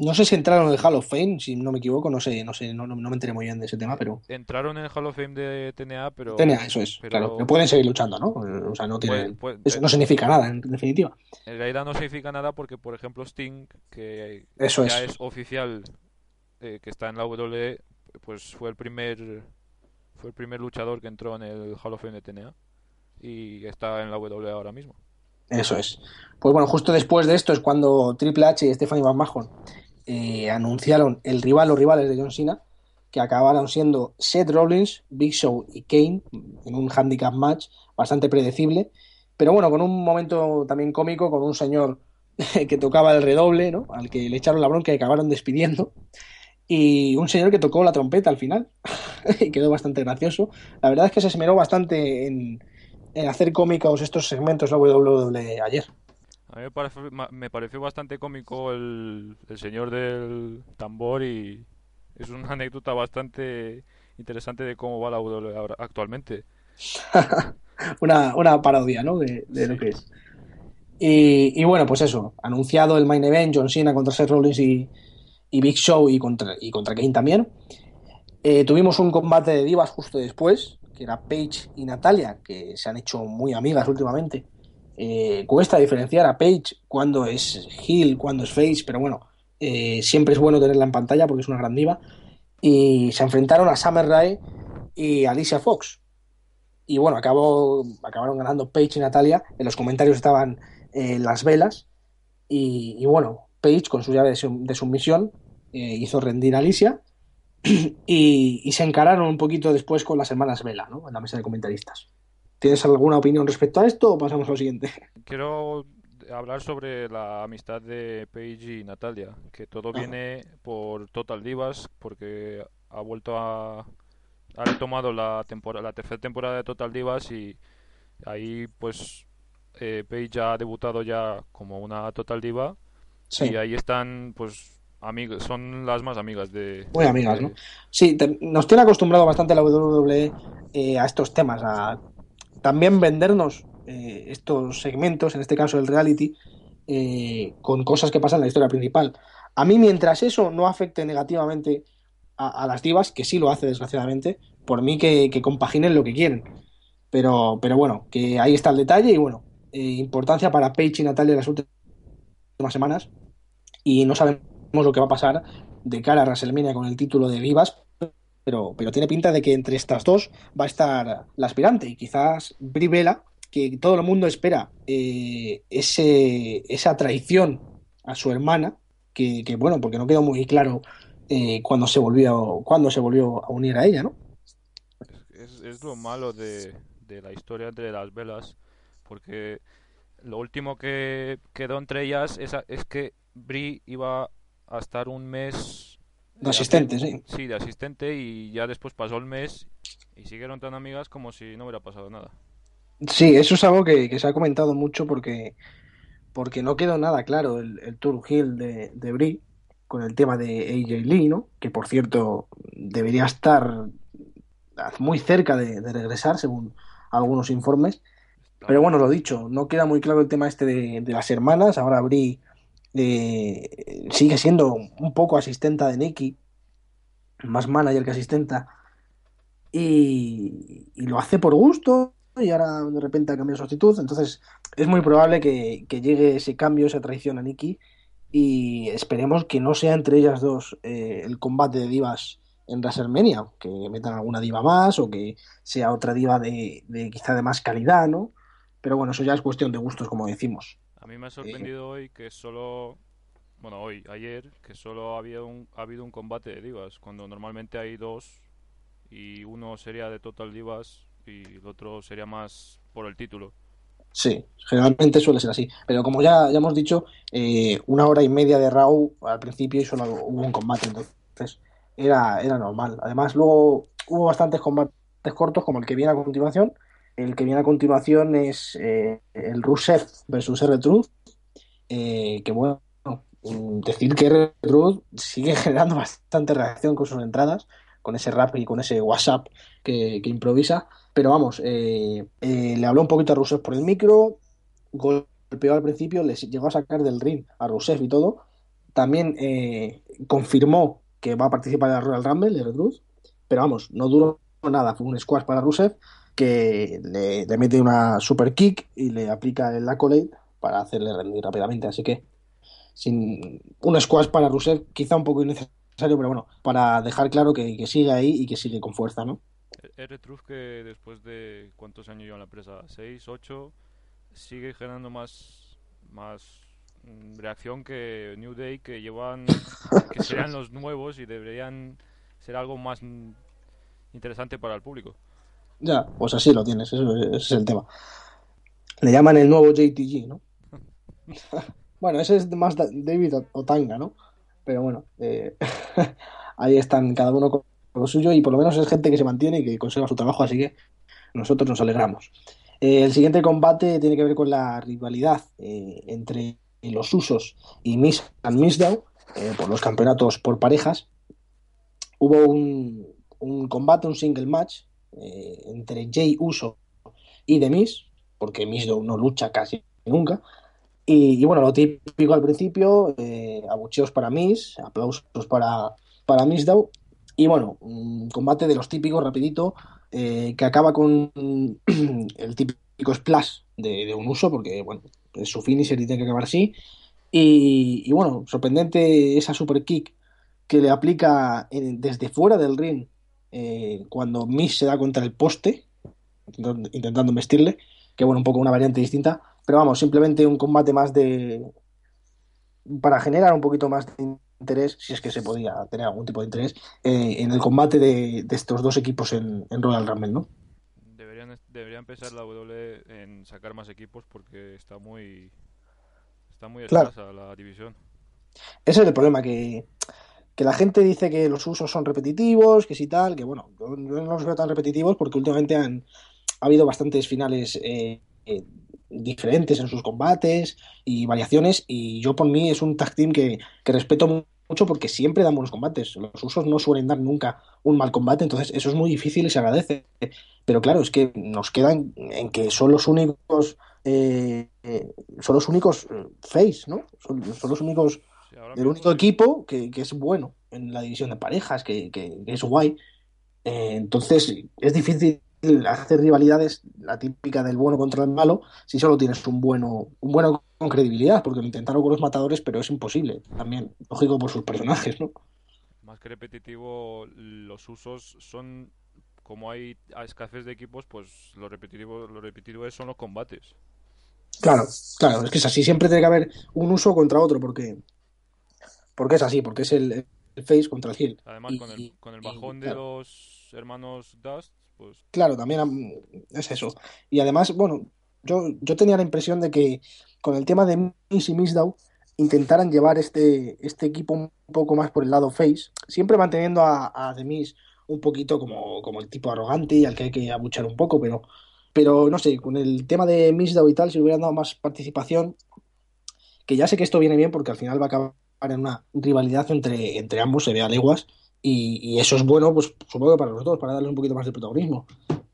No sé si entraron en el Hall of Fame, si no me equivoco, no sé, no sé, no, no, no me enteré muy bien de ese tema, pero. Entraron en el Hall of Fame de TNA, pero TNA, eso es, pero- claro. Pero pueden seguir luchando, ¿no? O sea, no tienen. Eso no significa nada, en definitiva. en realidad no significa nada porque, por ejemplo, Sting, que Eso ya es. es oficial eh, que está en la WWE, pues fue el primer fue el primer luchador que entró en el Hall of Fame de TNA y está en la WWE ahora mismo. Eso es. Pues bueno, justo después de esto es cuando Triple H y Stephanie McMahon eh, anunciaron el rival o rivales de John Cena, que acabaron siendo Seth Rollins, Big Show y Kane en un handicap match bastante predecible, pero bueno, con un momento también cómico, con un señor que tocaba el redoble, ¿no? Al que le echaron la bronca y acabaron despidiendo. Y un señor que tocó la trompeta al final. y quedó bastante gracioso. La verdad es que se esmeró bastante en, hacer cómicos estos segmentos la WWE ayer. A mí me pareció, me pareció bastante cómico el, el señor del tambor y es una anécdota bastante interesante de cómo va la WWE actualmente. una, una parodia, ¿no? De, de lo que es. Y, y bueno, pues eso, anunciado el main event, John Cena contra Seth Rollins y, y Big Show y contra, y contra Kane también. Eh, tuvimos un combate de divas justo después, que era Paige y Natalia, que se han hecho muy amigas últimamente. Eh, cuesta diferenciar a Paige cuando es heel, cuando es face, pero bueno, eh, siempre es bueno tenerla en pantalla porque es una gran diva. Y se enfrentaron a Summer Rae y Alicia Fox. Y bueno, acabó, acabaron ganando Paige y Natalia. En los comentarios estaban eh, las velas. Y, bueno, Paige con su llave de, de sumisión hizo rendir a Alicia. Y, y, se encararon un poquito después con las hermanas Vela, ¿no? En la mesa de comentaristas. ¿Tienes alguna opinión respecto a esto o pasamos a lo siguiente? Quiero hablar sobre la amistad de Paige y Natalia, que todo viene por Total Divas, porque ha vuelto a ha retomado la temporada la tercera temporada de Total Divas y ahí pues eh, Paige ha debutado ya como una Total Diva sí. y ahí están pues amigos son las más amigas de muy amigas no sí te, nos tiene acostumbrado bastante la WWE eh, a estos temas a también vendernos eh, estos segmentos en este caso el reality eh, con cosas que pasan en la historia principal a mí mientras eso no afecte negativamente a, las divas, que sí lo hace desgraciadamente, por mí que, compaginen lo que quieren. Pero, pero bueno, que ahí está el detalle y bueno, eh, importancia para Paige y Natalia las últimas semanas y no sabemos lo que va a pasar de cara a WrestleMania con el título de divas, pero, pero tiene pinta de que entre estas dos va a estar la aspirante y quizás Brie Bella, que todo el mundo espera eh, ese, esa traición a su hermana, que, que bueno, porque no quedó muy claro eh, cuando se volvió cuando se volvió a unir a ella, ¿no? Es, es lo malo de, de, la historia de las velas, porque lo último que quedó entre ellas es, es que Brie iba a estar un mes de asistente, sí. Sí, de asistente y ya después pasó el mes y siguieron tan amigas como si no hubiera pasado nada. Sí, eso es algo que, que se ha comentado mucho porque porque no quedó nada claro el, el Tour Hill de, de Brie con el tema de AJ Lee, ¿no? Que por cierto debería estar muy cerca de, de regresar, según algunos informes. Pero bueno, lo dicho, no queda muy claro el tema este de, de las hermanas. Ahora Brie sigue siendo un poco asistenta de Nikki, más manager que asistenta, y, lo hace por gusto. Y ahora de repente ha cambiado su actitud. Entonces es muy probable que, que llegue ese cambio, esa traición a Nikki y esperemos que no sea entre ellas dos eh, el combate de divas en WrestleMania, que metan alguna diva más o que sea otra diva de, de, quizá de más calidad, ¿no? Pero bueno, eso ya es cuestión de gustos, como decimos. A mí me ha sorprendido eh... hoy que solo, bueno, hoy, ayer, que solo había un, ha habido un combate de divas, cuando normalmente hay dos y uno sería de Total Divas y el otro sería más por el título. Sí, generalmente suele ser así. Pero como ya, ya hemos dicho, eh, una hora y media de Raw al principio y solo hubo un combate, entonces era, era normal. Además, luego hubo bastantes combates cortos, como el que viene a continuación. El que viene a continuación es eh, el Rusev versus R-Truth, eh, que bueno, decir que R-Truth sigue generando bastante reacción con sus entradas, con ese rap y con ese WhatsApp que, improvisa. Pero vamos, eh, le habló un poquito a Rusev por el micro, golpeó al principio, le llegó a sacar del ring a Rusev y todo. También confirmó que va a participar en la Royal Rumble de Redruth, pero vamos, no duró nada, fue un squash para Rusev que le, le, mete una super kick y le aplica el accolade para hacerle rendir rápidamente. Así que sin un squash para Rusev, quizá un poco innecesario, pero bueno, para dejar claro que, que sigue ahí y que sigue con fuerza, ¿no? R-Truth que después de cuántos años lleva en la empresa, 6, 8, sigue generando más más reacción que New Day que llevan que serían los nuevos y deberían ser algo más interesante para el público. Ya, pues así lo tienes, eso, ese es el tema. Le llaman el nuevo JTG, ¿no? bueno, ese es más David Otanga, ¿no? Pero bueno, eh, ahí están cada uno con lo suyo y por lo menos es gente que se mantiene y que conserva su trabajo, así que nosotros nos alegramos. Eh, el siguiente combate tiene que ver con la rivalidad eh, entre los usos y Miss and Missdown eh, por los campeonatos por parejas. Hubo un, un, combate, un single match eh, entre Jay Uso y The Miz, porque Mizdow no lucha casi nunca. Y, y bueno, lo típico al principio, eh, abucheos para Miz, aplausos para, para Mizdow. Y bueno, un combate de los típicos, rapidito, eh, que acaba con el típico splash de, un uso, porque bueno, es su finisher y tiene que acabar así. Y, bueno, sorprendente esa super kick que le aplica desde fuera del ring eh, cuando Miz se da contra el poste, intentando, vestirle, que bueno, un poco una variante distinta, pero vamos, simplemente un combate más de para generar un poquito más de interés, si es que se podía tener algún tipo de interés, eh, en el combate de, de estos dos equipos en, en Royal Rumble, ¿no? Deberían, debería empezar la W en sacar más equipos porque está muy está muy Claro. escasa la división. Ese es el problema, que, que la gente dice que los usos son repetitivos, que sí tal, que bueno, yo, no los veo tan repetitivos porque últimamente han ha habido bastantes finales eh, eh, diferentes en sus combates y variaciones, y yo por mí es un tag team que, que respeto mu- mucho porque siempre dan buenos combates. Los usos no suelen dar nunca un mal combate, entonces eso es muy difícil y se agradece. Pero claro, es que nos quedan en que son los únicos, eh, eh, son los únicos face, ¿no? Son los únicos Sí, ahora el mismo único equipo que, que es bueno en la división de parejas, que, que- que es guay. Eh, entonces es difícil hacer rivalidades, la típica del bueno contra el malo, si solo tienes un bueno, un bueno con credibilidad, porque lo intentaron con los matadores, pero es imposible también, lógico por sus personajes, ¿no? Más que repetitivo, los usos son como hay a escasez de equipos, pues lo repetitivo, lo repetitivo es- son los combates. Claro, claro, es que es así, siempre tiene que haber un uso contra otro, porque, porque es así, porque es el, el face contra el heel. Además, Y- con el, con el y, bajón de claro. los hermanos Dust, pues Claro, también am- es eso. Y además, bueno, yo, yo tenía la impresión de que con el tema de Miz y Mizdow intentaran llevar este, este equipo un poco más por el lado face, siempre manteniendo a, a The Miz un poquito como, como el tipo arrogante y al que hay que abuchar un poco, pero, pero no sé, con el tema de Mizdow y tal, si hubieran dado más participación, que ya sé que esto viene bien porque al final va a acabar en una rivalidad entre, entre ambos, se ve a leguas, y, y eso es bueno, pues supongo que para los dos, para darles un poquito más de protagonismo.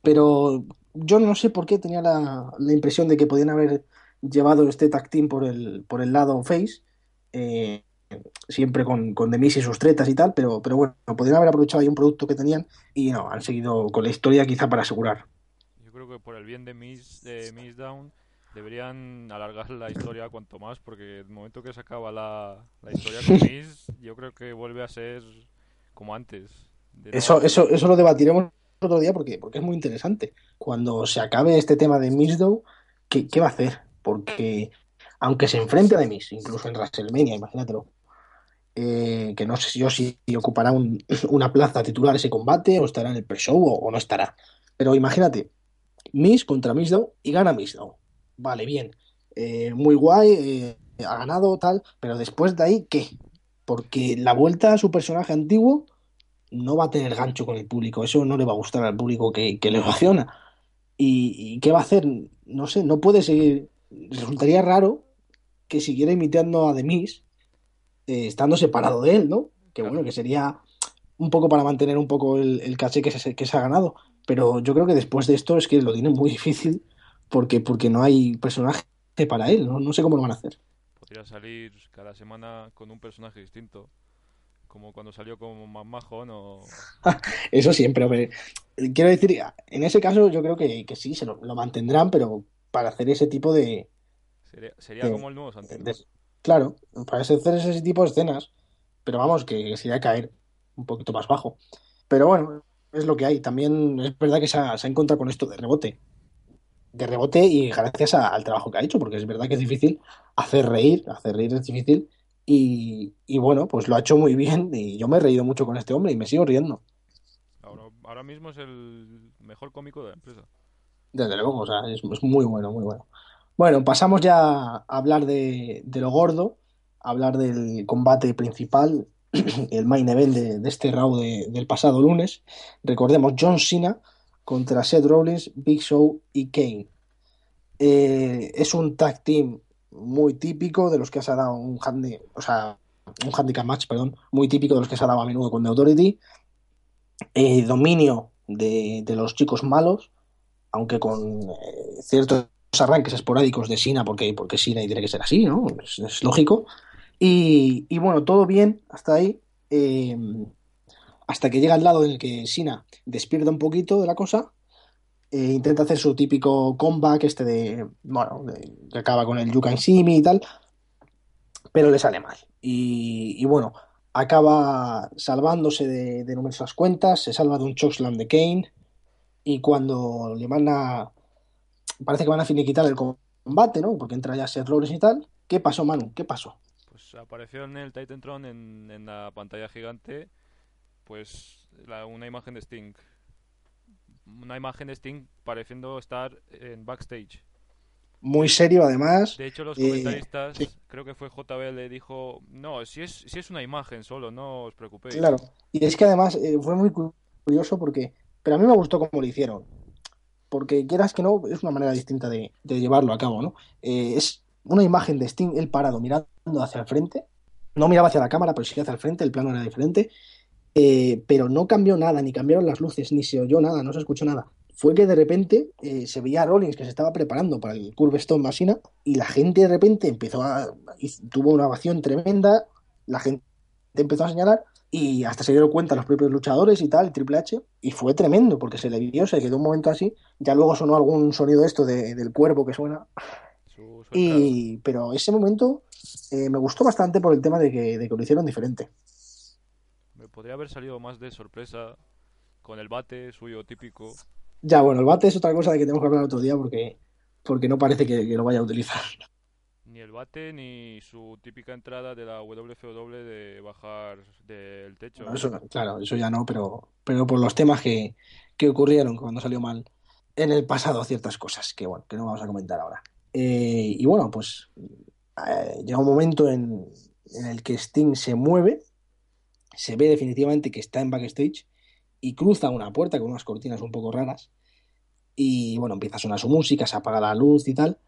Pero yo no sé por qué tenía la, la impresión de que podían haber llevado este tag team por el, por el lado face, eh, siempre con, con The Miz y sus tretas y tal, pero, pero bueno, podrían haber aprovechado ahí un producto que tenían y no, han seguido con la historia quizá para asegurar. yo creo que por el bien de Miss, de Miss Down deberían alargar la historia cuanto más, porque el momento que se acaba la, la historia con Miss, yo creo que vuelve a ser como antes. no- Eso, eso, eso lo debatiremos otro día porque, porque es muy interesante. Cuando se acabe este tema de Mizdow, ¿qué, qué va a hacer? Porque aunque se enfrente a The Miz, incluso en WrestleMania, imagínatelo, eh, que no sé yo si ocupará un- una plaza titular ese combate o estará en el pre-show o, o no estará. Pero imagínate, Miz contra Mizdow y gana Mizdow. Vale, bien. Eh, muy guay, eh, ha ganado tal, pero después de ahí, ¿qué? Porque la vuelta a su personaje antiguo no va a tener gancho con el público, eso no le va a gustar al público que, que le ovaciona. ¿Y, y qué va a hacer? No sé, no puede seguir. Resultaría raro que siguiera imitando a The Miz, eh, estando separado de él, ¿no? Que bueno, que sería un poco para mantener un poco el, el caché que se, que se ha ganado. Pero yo creo que después de esto es que lo tiene muy difícil porque, porque no hay personaje para él, ¿no? No sé cómo lo van a hacer. Podría salir cada semana con un personaje distinto, como cuando salió con McMahon o... Eso siempre, hombre. Quiero decir, en ese caso yo creo que, que sí, se lo, lo mantendrán, pero para hacer ese tipo de, Sería, sería de- como el nuevo Santino. de- claro, para hacer ese tipo de escenas, pero vamos, que, que sería caer un poquito más bajo. Pero bueno, es lo que hay. También es verdad que se ha, se ha encontrado con esto de rebote. De rebote y gracias a- al trabajo que ha hecho, porque es verdad que es difícil hacer reír, hacer reír es difícil. Y, y bueno, pues lo ha hecho muy bien y yo me he reído mucho con este hombre y me sigo riendo. Ahora, ahora mismo es el mejor cómico de la empresa. Desde luego, o sea, es, es muy bueno, muy bueno. Bueno, pasamos ya a hablar de, de lo gordo, a hablar del combate principal, el main event de, de este round de- del pasado lunes. Recordemos John Cena contra Seth Rollins, Big Show y Kane. Eh, es un tag team muy típico de los que se ha dado un handi- o sea, un handicap match, perdón, muy típico de los que se ha dado a menudo con The Authority. Eh, dominio de, los chicos malos, aunque con eh, ciertos arranques esporádicos de Sina, porque, porque Sina tiene que ser así, ¿no? Es, lógico. Y, bueno, todo bien hasta ahí, hasta que llega al lado en el que Sina despierta un poquito de la cosa, eh, intenta hacer su típico comeback, este de, bueno, que acaba con el You Can See Me y tal, pero le sale mal. Y, y bueno, acaba salvándose de, de, numerosas cuentas, se salva de un chokeslam de Kane, y cuando le van a... Parece que van a finiquitar el combate, ¿no? Porque entra ya Seth Rollins y tal. ¿Qué pasó, Manu? ¿Qué pasó? Pues apareció en el Titan Tron en, en la pantalla gigante, pues la, una imagen de Sting. Una imagen de Sting pareciendo estar en backstage. Muy serio, además. De hecho, los comentaristas, sí. creo que fue JB, le dijo: No, si es, si es una imagen solo, no os preocupéis. Claro, y es que además eh, fue muy curioso porque pero a mí me gustó cómo lo hicieron. Porque quieras que no, es una manera distinta de, de llevarlo a cabo, ¿no? Eh, es una imagen de Sting, él parado, mirando hacia el frente. No miraba hacia la cámara, pero sí hacia el frente, el plano era diferente. Eh, pero no cambió nada, ni cambiaron las luces, ni se oyó nada, no se escuchó nada. Fue que de repente eh, se veía a Rollins que se estaba preparando para el Curve Stone Masina y la gente de repente empezó a. tuvo una ovación tremenda, la gente empezó a señalar y hasta se dieron cuenta los propios luchadores y tal, Triple H, y fue tremendo porque se le vio, se quedó un momento así, ya luego sonó algún sonido esto de, del cuervo que suena, su, su y, pero ese momento eh, me gustó bastante por el tema de que, de que lo hicieron diferente. Podría haber salido más de sorpresa con el bate suyo típico. Ya, bueno, el bate es otra cosa de que tenemos que hablar otro día porque, porque no parece que, que lo vaya a utilizar ni el bate ni su típica entrada de la WFW de bajar del techo. Bueno, eso, claro, eso ya no, pero, pero por los temas que, que, ocurrieron cuando salió mal en el pasado ciertas cosas que bueno, que no vamos a comentar ahora. Eh, y bueno, pues eh, llega un momento en, en el que Sting se mueve, se ve definitivamente que está en backstage y cruza una puerta con unas cortinas un poco raras. Y bueno, empieza a sonar su música, se apaga la luz y tal.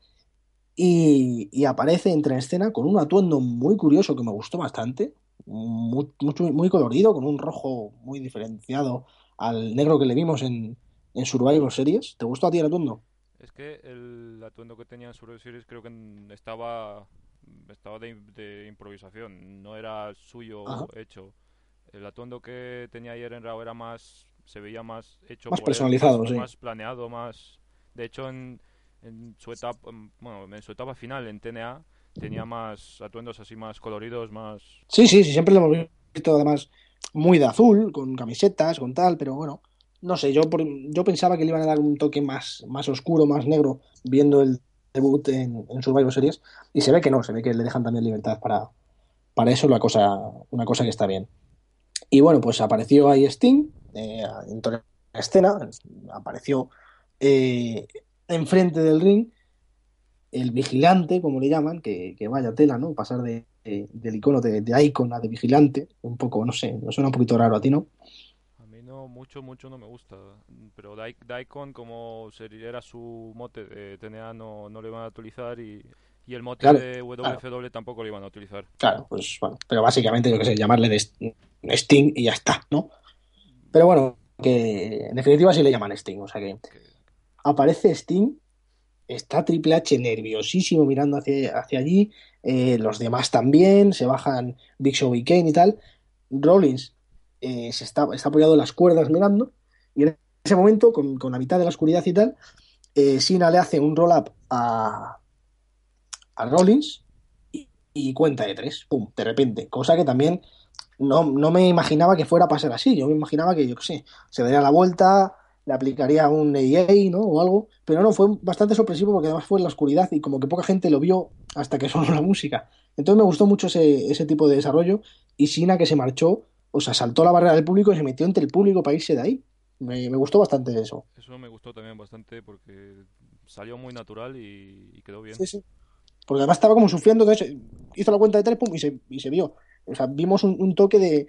Y, y, aparece, entra en escena con un atuendo muy curioso que me gustó bastante, muy, muy, muy, colorido, con un rojo muy diferenciado al negro que le vimos en, en Survivor Series. ¿Te gustó a ti el atuendo? Es que el atuendo que tenía en Survivor Series creo que estaba, estaba de, de improvisación, no era suyo Ajá. hecho. El atuendo que tenía ayer en Raw era más, se veía más hecho más personalizado, él, más, sí. más planeado, más... De hecho, en en su etapa, bueno, en su etapa final en TNA tenía más atuendos así más coloridos, más... Sí, sí, sí, siempre lo hemos visto además muy de azul, con camisetas, con tal, pero bueno, no sé, yo, por, yo pensaba que le iban a dar un toque más, más oscuro, más negro, viendo el debut en, en Survivor Series, y se ve que no, se ve que le dejan también libertad para, para eso, la cosa, una cosa que está bien. Y bueno, pues apareció ahí Sting, eh, en toda la escena, apareció eh, enfrente del ring el vigilante, como le llaman, que, que vaya tela, ¿no? Pasar de, de, del icono de, de, icon a de vigilante, un poco, no sé, me suena un poquito raro a ti, ¿no? A mí no, mucho, mucho no me gusta, pero Daikon, como era su mote de TNA, no, no le van a utilizar y, y el mote claro, de WFW claro. tampoco lo iban a utilizar. Claro, pues bueno, pero básicamente yo que sé, llamarle de Sting y ya está, ¿no? Pero bueno, que en definitiva sí le llaman Sting, o sea que... aparece Sting, está Triple H nerviosísimo mirando hacia, hacia allí, eh, los demás también, se bajan Big Show y Kane y tal. Rollins eh, se está, está, apoyado en las cuerdas mirando, y en ese momento, con, con la mitad de la oscuridad y tal, eh, Sina le hace un roll-up a, a Rollins y, y, cuenta de tres, pum, de repente, cosa que también no, no me imaginaba que fuera a pasar así, yo me imaginaba que, yo qué sé, se daría la vuelta le aplicaría un EA, ¿no? O algo, pero no, fue bastante sorpresivo porque además fue en la oscuridad y como que poca gente lo vio hasta que sonó la música. Entonces me gustó mucho ese, ese tipo de desarrollo y Sina que se marchó, o sea, saltó la barrera del público y se metió entre el público para irse de ahí. Me, me gustó bastante eso. Eso me gustó también bastante porque salió muy natural y, y quedó bien. Sí, sí. Porque además estaba como sufriendo, entonces hizo la cuenta de tres, pum, y se, y se vio. O sea, vimos un, un toque de,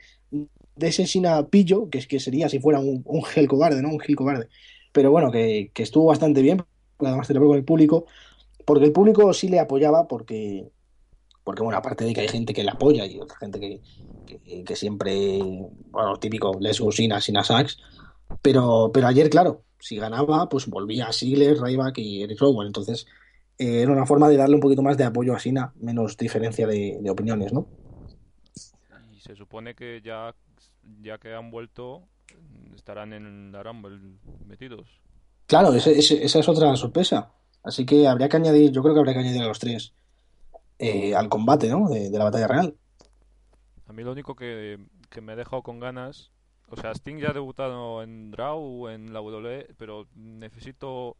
de ese Sina pillo, que, es, que sería si fuera un, un gel cobarde, ¿no? Un gil cobarde. Pero bueno, que, que estuvo bastante bien, además celebró con el público, porque el público sí le apoyaba, porque, porque bueno, aparte de que hay gente que le apoya y otra gente que, que, que siempre, bueno, típico, Les Sina, Sina Sax, Pero, pero ayer, claro, si ganaba, pues volvía a Ziggler, Ryback y Eric Rowan. Entonces, eh, era una forma de darle un poquito más de apoyo a Sina, menos diferencia de, de opiniones, ¿no? Y se supone que ya, ya que han vuelto, estarán en la Rumble metidos. Claro, ese- ese- esa es otra sorpresa. Así que habría que añadir, yo creo que habría que añadir a los tres eh, al combate, ¿no? De, de la batalla real. A mí lo único que, que me ha dejado con ganas, o sea, Sting ya ha debutado en Raw, en la WWE, pero necesito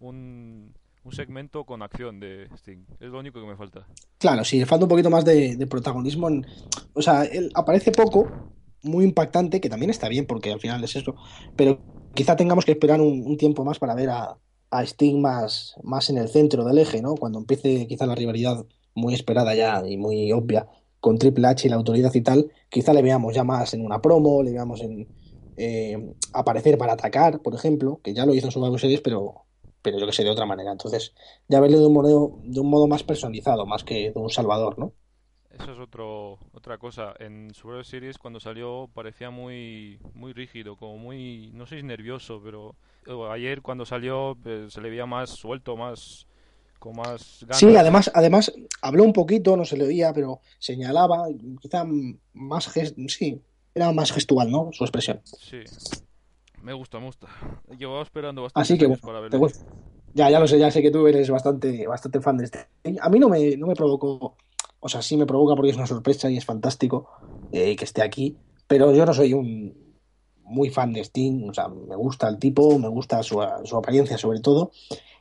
un, un segmento con acción de Sting. Es lo único que me falta. Claro, sí, falta un poquito más de, protagonismo. o sea, él aparece poco, muy impactante, que también está bien porque al final es eso, pero quizá tengamos que esperar un, un tiempo más para ver a, a Sting más, más en el centro del eje, ¿no? Cuando empiece quizá la rivalidad muy esperada ya y muy obvia con Triple H y la autoridad y tal, quizá le veamos ya más en una promo, le veamos en eh, aparecer para atacar, por ejemplo, que ya lo hizo en Survivor Series, pero, pero yo que sé, de otra manera. Entonces, ya verle de un modo, de un modo más personalizado, más que de un salvador, ¿no? Eso es otro, otra cosa. En Survivor Series cuando salió parecía muy, muy rígido, como muy, no sé si nervioso, pero ayer cuando salió eh, se le veía más suelto, más con más ganas. Sí, además, además habló un poquito, no se le oía, pero señalaba, quizá más sí, era más gestual, ¿no? Su expresión. Sí, me gusta, me gusta. Llevaba esperando bastante Así que años bueno, para te verle. gusta. Ya, ya lo sé, ya sé que tú eres bastante, bastante fan de este. A mí no me, no me provocó, o sea, sí me provoca porque es una sorpresa y es fantástico eh, que esté aquí, pero yo no soy un muy fan de Sting, o sea, me gusta el tipo, me gusta su, su apariencia sobre todo,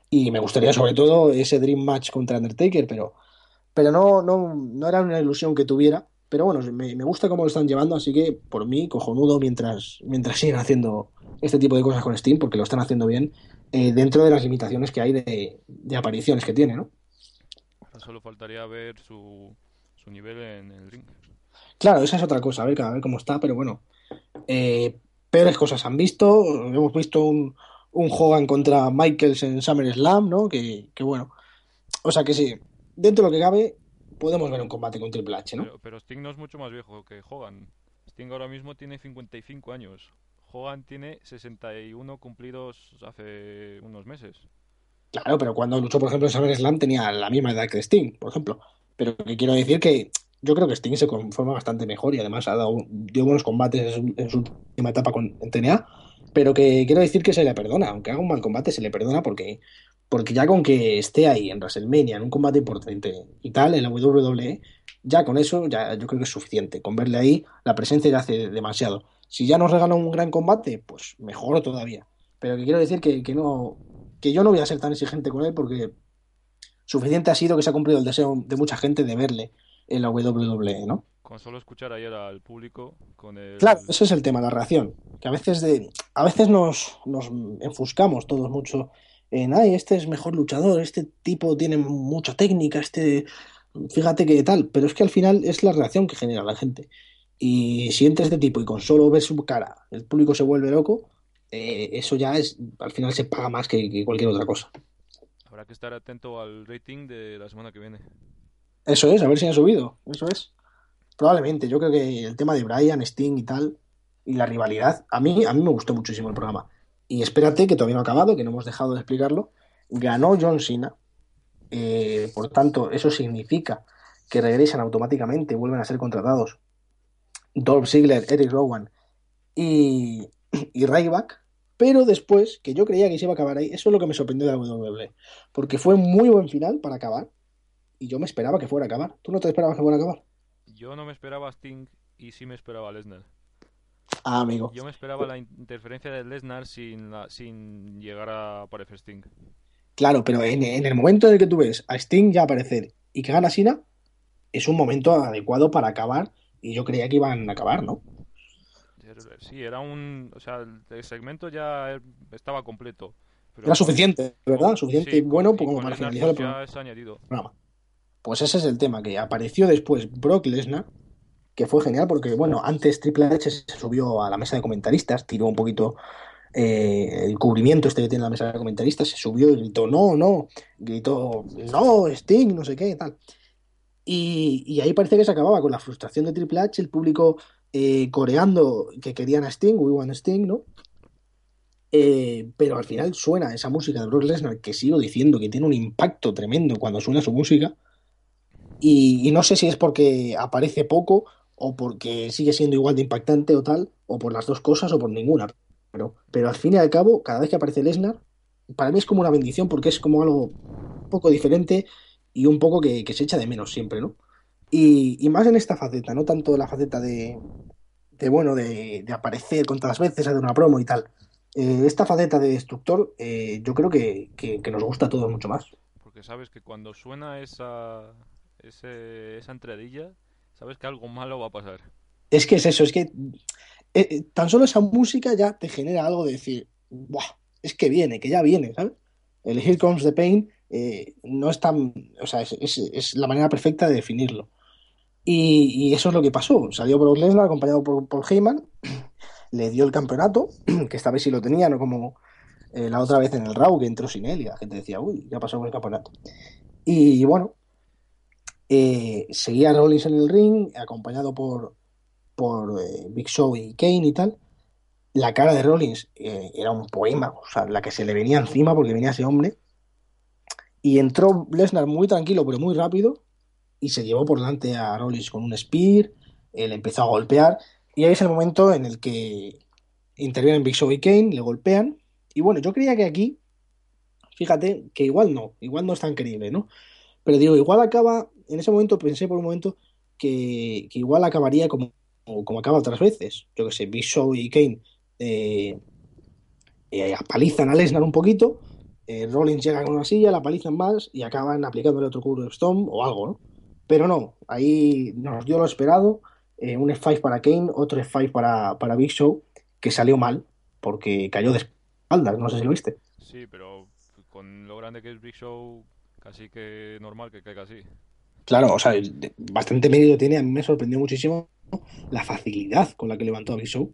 y me gustaría sobre todo ese Dream Match contra Undertaker, pero, pero no, no, no era una ilusión que tuviera. Pero bueno, me, me gusta cómo lo están llevando, así que por mí, cojonudo, mientras, mientras siguen haciendo este tipo de cosas con Steam, porque lo están haciendo bien, eh, dentro de las limitaciones que hay de, de apariciones que tiene, ¿no? Solo faltaría ver su, su nivel en el ring. Claro, esa es otra cosa, a ver, a ver cómo está, pero bueno. Eh, peores cosas han visto. Hemos visto un, un Hogan contra Michaels en SummerSlam, ¿no? Que, que bueno. O sea que sí, dentro de lo que cabe, podemos ver un combate con Triple H, ¿no? Pero, pero Sting no es mucho más viejo que Hogan. Sting ahora mismo tiene 55 años. Hogan tiene 61 cumplidos hace unos meses. Claro, pero cuando luchó, por ejemplo, en SummerSlam tenía la misma edad que Sting, por ejemplo. Pero que quiero decir que yo creo que Sting se conforma bastante mejor y además ha dado dio buenos combates en su, última etapa con en TNA, pero que quiero decir que se le perdona, aunque haga un mal combate se le perdona porque porque ya con que esté ahí en WrestleMania en un combate importante y tal en la WWE, ya con eso ya yo creo que es suficiente. Con verle ahí la presencia ya hace demasiado. Si ya nos regala un gran combate, pues mejor todavía. Pero que quiero decir que, que no que yo no voy a ser tan exigente con él porque suficiente ha sido que se ha cumplido el deseo de mucha gente de verle en la WWE, ¿no? Con solo escuchar ayer al público con el... Claro, ese es el tema, la reacción. Que a veces de, a veces nos, nos enfuscamos todos mucho en ay, este es mejor luchador, este tipo tiene mucha técnica, este fíjate que tal, pero es que al final es la reacción que genera la gente. Y si entra este tipo y con solo ver su cara el público se vuelve loco, eh, eso ya es, al final se paga más que, que cualquier otra cosa. Habrá que estar atento al rating de la semana que viene. Eso es, a ver si han subido. Eso es. Probablemente. Yo creo que el tema de Brian, Sting y tal, y la rivalidad, a mí, a mí me gustó muchísimo el programa. Y espérate, que todavía no ha acabado, que no hemos dejado de explicarlo. Ganó John Cena. Eh, por tanto, eso significa que regresan automáticamente, vuelven a ser contratados Dolph Ziggler, Eric Rowan y, y Ryback. Pero después, que yo creía que se iba a acabar ahí, eso es lo que me sorprendió de la WWE. Porque fue muy buen final para acabar. Y yo me esperaba que fuera a acabar. ¿Tú no te esperabas que fuera a acabar? Yo no me esperaba a Sting y sí me esperaba a Lesnar. Ah, amigo. Yo me esperaba la interferencia de Lesnar sin, la, sin llegar a aparecer Sting. Claro, pero en, en, el momento en el que tú ves a Sting ya aparecer y que gana Sina, es un momento adecuado para acabar. Y yo creía que iban a acabar, ¿no? Sí, era un. O sea, el segmento ya estaba completo. Pero era suficiente, ¿verdad? Suficiente sí, bueno como para finalizar pues, el es añadido. programa. Pues ese es el tema, que apareció después Brock Lesnar, que fue genial porque, bueno, antes Triple H se subió a la mesa de comentaristas, tiró un poquito eh, el cubrimiento este que tiene la mesa de comentaristas, se subió y gritó, no, no, gritó, no, Sting, no sé qué, tal. Y, ahí parece que se acababa con la frustración de Triple H, el público eh, coreando que querían a Sting, We Want Sting, ¿no? Eh, pero al final suena esa música de Brock Lesnar, que sigo diciendo que tiene un impacto tremendo cuando suena su música. Y, y no sé si es porque aparece poco o porque sigue siendo igual de impactante o tal, o por las dos cosas o por ninguna. Pero, pero al fin y al cabo, cada vez que aparece Lesnar, para mí es como una bendición porque es como algo un poco diferente y un poco que, que se echa de menos siempre, ¿no? Y, y más en esta faceta, no tanto la faceta de, de bueno, de, de aparecer con todas las veces, hacer una promo y tal. Eh, esta faceta de destructor, eh, yo creo que, que- que nos gusta a todos mucho más. Porque sabes que cuando suena esa, ese- esa entradilla, sabes que algo malo va a pasar. Es que es eso, es que eh, eh, tan solo esa música ya te genera algo de decir, ¡buah! Es que viene, que ya viene, ¿sabes? El Here Comes the Pain eh, no es tan, o sea, es, la manera perfecta de definirlo. Y, eso es lo que pasó. Salió Brock Lesnar acompañado por Paul Heyman, le dio el campeonato, que esta vez sí lo tenía, no como eh, la otra vez en el Raw que entró sin él y la gente decía, uy, ya pasó con el campeonato. Y bueno, eh, seguía Rollins en el ring, acompañado por, por eh, Big Show y Kane y tal. La cara de Rollins era un poema, o sea, la que se le venía encima porque venía ese hombre. Y entró Lesnar muy tranquilo, pero muy rápido, y se llevó por delante a Rollins con un spear, él empezó a golpear, y ahí es el momento en el que intervienen Big Show y Kane, le golpean, y bueno, yo creía que aquí, fíjate, que igual no, igual no es tan creíble, ¿no? Pero digo, igual acaba, en ese momento pensé por un momento que, que igual acabaría como, como acaba otras veces, yo que sé, Big Show y Kane eh, eh, apalizan a Lesnar un poquito, eh, Rollins llega con una silla, la palizan más y acaban aplicándole otro Storm o algo, ¿no? Pero no, ahí nos dio lo esperado, eh, un F5 para Kane, otro F5 para, para Big Show, que salió mal, porque cayó de espaldas, no sé si lo viste. Sí, pero con lo grande que es Big Show, casi que normal que caiga así. Claro, o sea, bastante mérito tiene, a mí me sorprendió muchísimo la facilidad con la que levantó a Big Show,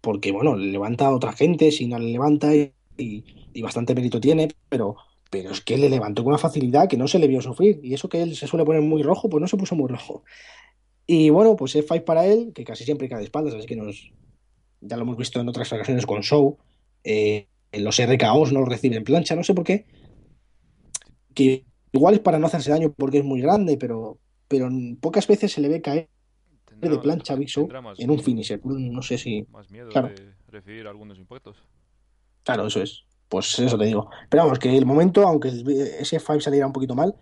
porque bueno, le levanta a otra gente, si no le levanta y, y- y bastante mérito tiene, pero, pero es que le levantó con una facilidad que no se le vio sufrir, y eso que él se suele poner muy rojo, pues no se puso muy rojo. Y bueno, pues F5 para él, que casi siempre cae de espaldas, así que nos, ya lo hemos visto en otras ocasiones con Show, eh, en los RKOs no lo recibe en plancha, no sé por qué, que igual es para no hacerse daño porque es muy grande, pero, pero pocas veces se le ve caer de plancha a Big Show en un finisher. No sé si. más miedo Claro. de recibir algunos impactos. Claro, eso es. Pues eso te digo. Pero vamos, que el momento, aunque ese 5 saliera un poquito mal,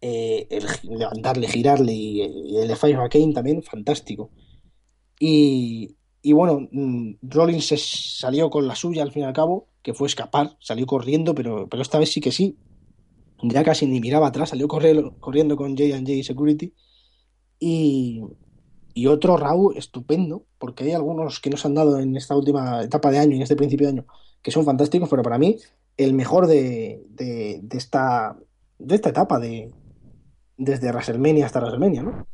eh, el levantarle, girarle y, el 5 a Kane también, fantástico. Y, y bueno, mm, Rollins se salió con la suya al fin y al cabo, que fue escapar, salió corriendo, pero, pero esta vez sí que sí. Ya casi ni miraba atrás, salió corriendo, corriendo con J&J Security. Y, y otro Raw estupendo, porque hay algunos que nos han dado en esta última etapa de año, en este principio de año, que son fantásticos, pero para mí el mejor de, de, de esta, de esta etapa, de, desde WrestleMania hasta WrestleMania, ¿no?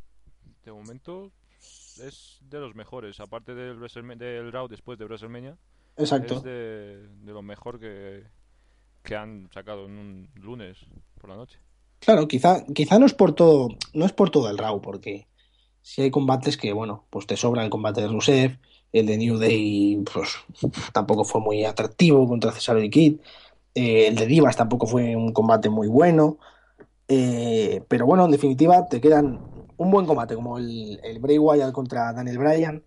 De momento es de los mejores, aparte del, del Raw después de WrestleMania, Exacto. es de, de lo mejor que, que han sacado en un lunes por la noche. Claro, quizá, quizá no es por todo, no es por todo el Raw, porque si hay combates que, bueno, pues te sobra el combate de Rusev, el de New Day, pues tampoco fue muy atractivo contra Cesaro y Kid, eh, el de Divas tampoco fue un combate muy bueno, eh, pero bueno, en definitiva te quedan un buen combate como el, el Bray Wyatt contra Daniel Bryan,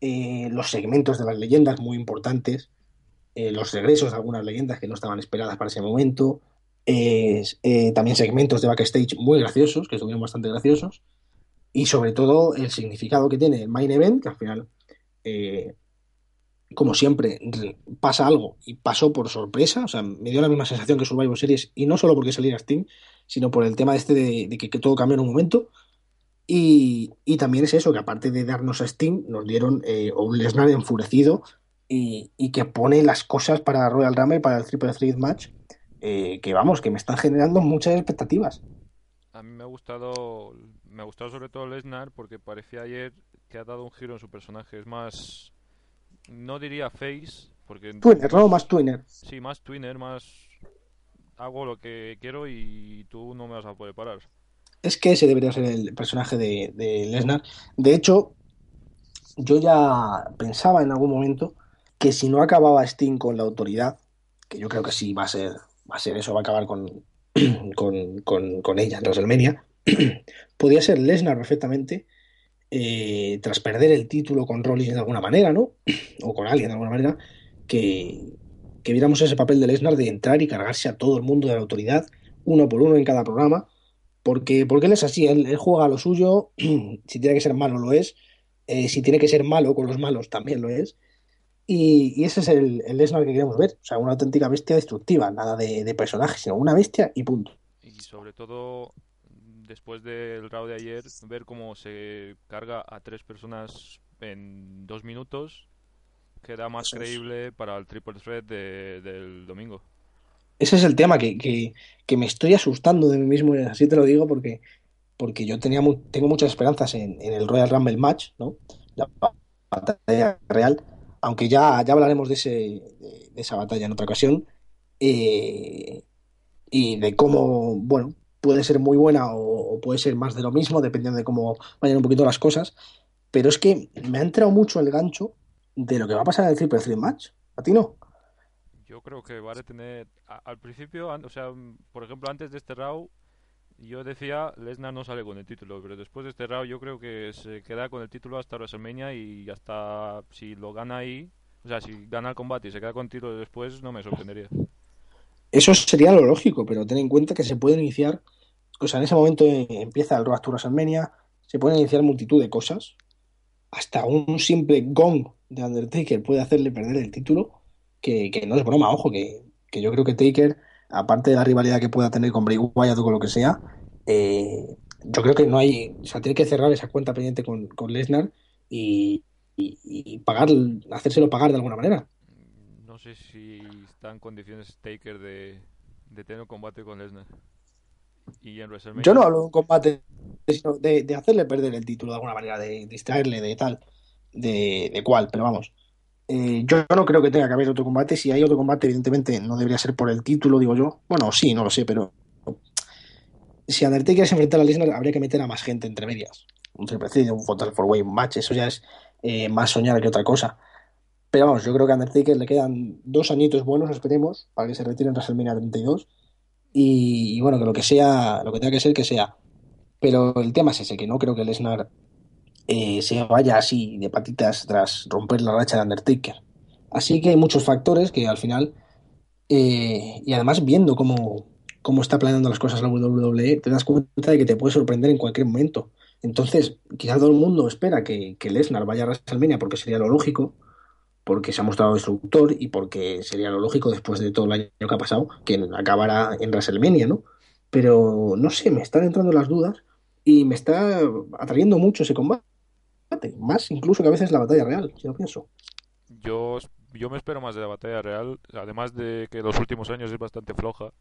eh, los segmentos de las leyendas muy importantes, los regresos de algunas leyendas que no estaban esperadas para ese momento, también segmentos de backstage muy graciosos, que estuvieron bastante graciosos, y sobre todo el significado que tiene el main event, que al final, eh, como siempre, re- pasa algo y pasó por sorpresa, o sea, me dio la misma sensación que Survivor Series, y no solo porque saliera Steam, sino por el tema este de, que, todo cambió en un momento. Y, y también es eso, que aparte de darnos a Steam, nos dieron eh, un Lesnar enfurecido y, y que pone las cosas para Royal Rumble, para el Triple Threat Match, eh, que vamos, que me están generando muchas expectativas. A mí me ha gustado, me ha gustado sobre todo Lesnar porque parecía ayer que ha dado un giro en su personaje. Es más, no diría face, porque Twinner, ¿no? Más Twinner. sí, más twinner, más hago lo que quiero y tú no me vas a poder parar. Es que ese debería ser el personaje de, de Lesnar. De hecho, yo ya pensaba en algún momento que si no acababa Sting con la autoridad, que yo creo que sí va a ser, va a ser eso, va a acabar con, con, con, con ella en WrestleMania, podía ser Lesnar perfectamente, eh, tras perder el título con Rollins de alguna manera, ¿no? O con alguien de alguna manera, que, que viéramos ese papel de Lesnar de entrar y cargarse a todo el mundo de la autoridad, uno por uno en cada programa, porque, porque él es así, él, juega a lo suyo, si tiene que ser malo lo es, eh, si tiene que ser malo con los malos también lo es, y, ese es el, Lesnar que queremos ver, o sea, una auténtica bestia destructiva, nada de personaje, sino una bestia y punto. Y sobre todo, después del round de ayer, ver cómo se carga a tres personas en dos minutos queda más Eso es. creíble para el triple threat de- del domingo. Ese es el tema, que, que, que me estoy asustando de mí mismo, así te lo digo, porque, porque yo tenía mu- tengo muchas esperanzas en, en el Royal Rumble match, ¿no? La batalla real, aunque ya, ya hablaremos de, ese, de, de esa batalla en otra ocasión, eh, y de cómo, bueno, puede ser muy buena o, puede ser más de lo mismo, dependiendo de cómo vayan un poquito las cosas, pero es que me ha entrado mucho el gancho de lo que va a pasar en el Triple Threat match, ¿a ti no? Yo creo que va a tener, al principio, o sea, mm, por ejemplo, antes de este round, yo decía, Lesnar no sale con el título, pero después de este round yo creo que se queda con el título hasta WrestleMania y hasta si lo gana ahí, o sea, si gana el combate y se queda con el título después, no me sorprendería. Eso sería lo lógico, pero ten en cuenta que se pueden iniciar, o sea, en ese momento empieza el Road to WrestleMania, se pueden iniciar multitud de cosas, hasta un simple gong de Undertaker puede hacerle perder el título, que, que no es broma, ojo, que, que yo creo que Taker, aparte de la rivalidad que pueda tener con Bray Wyatt o con lo que sea, eh, yo creo que no hay, o sea, tiene que cerrar esa cuenta pendiente con, con Lesnar y, y, y pagar, hacérselo pagar de alguna manera. Sé si está en condiciones Taker de, tener un combate con Lesnar. Yo no hablo de un combate, sino de, hacerle perder el título de alguna manera, de distraerle de tal, de, de cuál, pero vamos. Eh, yo no creo que tenga que haber otro combate. Si hay otro combate, evidentemente no debería ser por el título, digo yo. Bueno, sí, no lo sé, pero si Undertaker se enfrenta a Lesnar, habría que meter a más gente entre medias. Un triple threat, un fatal four way match, eso ya es eh, más soñar que otra cosa. Pero yo creo que a Undertaker le quedan dos añitos buenos, esperemos, para que se retire en WrestleMania 32. Y, y bueno, que lo que sea, lo que tenga que ser, que sea. Pero el tema es ese, que no creo que Lesnar eh, se vaya así de patitas tras romper la racha de Undertaker. Así que hay muchos factores que al final, eh, y además viendo cómo, cómo está planeando las cosas la WWE, te das cuenta de que te puede sorprender en cualquier momento. Entonces, quizás todo el mundo espera que, que Lesnar vaya a WrestleMania porque sería lo lógico, porque se ha mostrado destructor y porque sería lo lógico después de todo el año que ha pasado que acabara en WrestleMania, ¿no? Pero no sé, me están entrando las dudas y me está atrayendo mucho ese combate, más incluso que a veces la batalla real, si lo pienso. Yo, yo me espero más de la batalla real, además de que los últimos años es bastante floja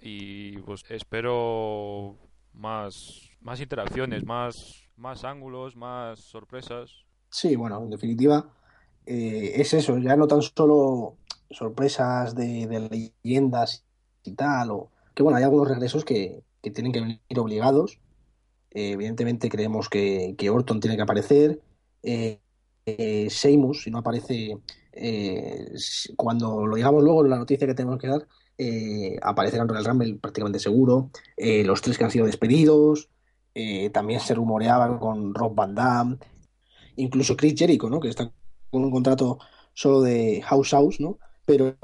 y pues espero más, más interacciones, más, más ángulos, más sorpresas. Sí, bueno, en definitiva, eh, es eso, ya no tan solo sorpresas de, de leyendas y tal, o que bueno, hay algunos regresos que, que tienen que venir obligados. Eh, evidentemente creemos que, que Orton tiene que aparecer. Eh, eh, si no aparece, eh, cuando lo digamos luego, la noticia que tenemos que dar, aparecerá en Royal Rumble prácticamente seguro. Los tres que han sido despedidos. también se rumoreaba con Rob Van Dam incluso Chris Jericho, ¿no? Que está con un contrato solo de House House, ¿no? Pero,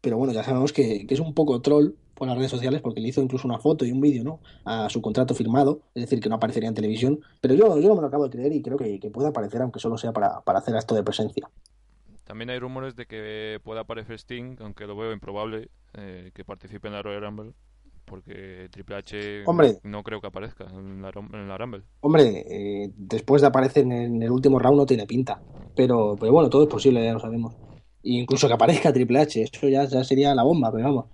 pero bueno, ya sabemos que, que es un poco troll por las redes sociales porque le hizo incluso una foto y un vídeo, ¿no? A su contrato firmado, es decir, que no aparecería en televisión. Pero yo, yo no me lo acabo de creer y creo que, que puede aparecer, aunque solo sea para, para hacer acto de presencia. También hay rumores de que pueda aparecer Sting, aunque lo veo improbable eh, que participe en la Royal Rumble, porque Triple H Hombre. no creo que aparezca en la, en la Rumble. Hombre, eh, después de aparecer en, en el último round no tiene pinta. Pero, pero bueno, todo es posible, ya lo sabemos. E incluso que aparezca Triple H, eso ya, ya sería la bomba, pero vamos.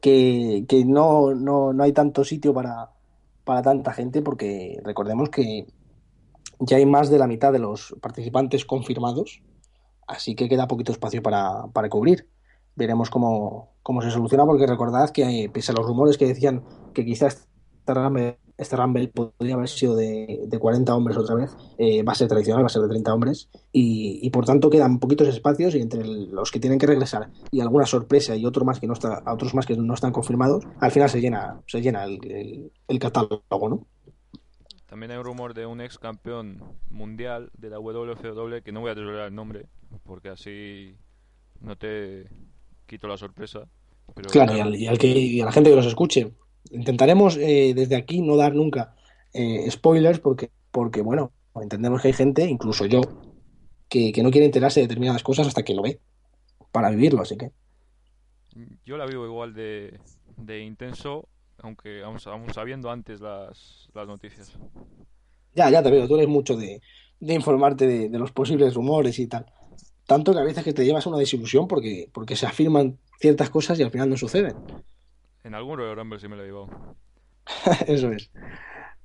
Que, que no, no, no hay tanto sitio para, para tanta gente porque recordemos que ya hay más de la mitad de los participantes confirmados, así que queda poquito espacio para, para cubrir. Veremos cómo, cómo se soluciona porque recordad que eh, pese a los rumores que decían que quizás este Rumble podría haber sido de, de 40 hombres otra vez, eh, va a ser tradicional, va a ser de 30 hombres, y, y por tanto quedan poquitos espacios y entre los que tienen que regresar y alguna sorpresa y otro más que no está, otros más que no están confirmados, al final se llena, se llena el, catálogo, ¿no? También hay un rumor de un ex campeón mundial de la WFW que no voy a desvelar el nombre porque así no te quito la sorpresa. Pero Claro, y, al, y al que, y a la gente que nos escuche. Intentaremos eh, desde aquí no dar nunca eh, spoilers porque, porque, bueno, entendemos que hay gente, incluso yo, que, que no quiere enterarse de determinadas cosas hasta que lo ve para vivirlo, así que. yo la vivo igual de, de intenso, aunque aún, aún sabiendo antes las, las noticias. Ya, ya te veo, tú eres mucho de, de informarte de, de los posibles rumores y tal. Tanto que a veces que te llevas una desilusión porque, porque se afirman ciertas cosas y al final no suceden. En algún Royal sí me lo he llevado. Eso es.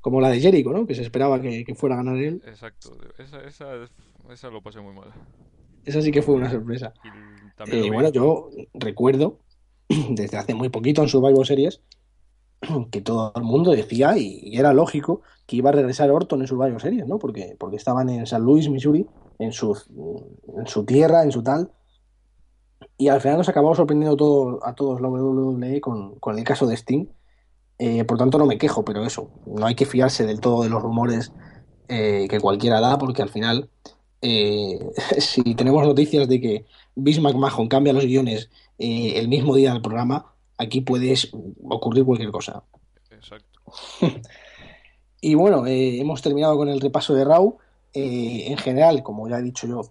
Como la de Jericho, ¿no? Que se esperaba que, que fuera a ganar él. Exacto, esa, esa, esa lo pasé muy mal. Esa sí que fue una sorpresa. Y Eh, bueno, yo recuerdo desde hace muy poquito en Survivor Series que todo el mundo decía, y, era lógico, que iba a regresar Orton en Survivor Series, ¿no? Porque, porque estaban en San Luis, Missouri, en su, en su tierra, en su tal. Y al final nos acabamos sorprendiendo todo, a todos la WWE con, con el caso de Sting. Eh, por tanto, no me quejo, pero eso, no hay que fiarse del todo de los rumores eh, que cualquiera da, porque al final, eh, si tenemos noticias de que Vince McMahon cambia los guiones eh, el mismo día del programa, aquí puede ocurrir cualquier cosa. Exacto. Y bueno, eh, hemos terminado con el repaso de Raw. Eh, en general, como ya he dicho yo,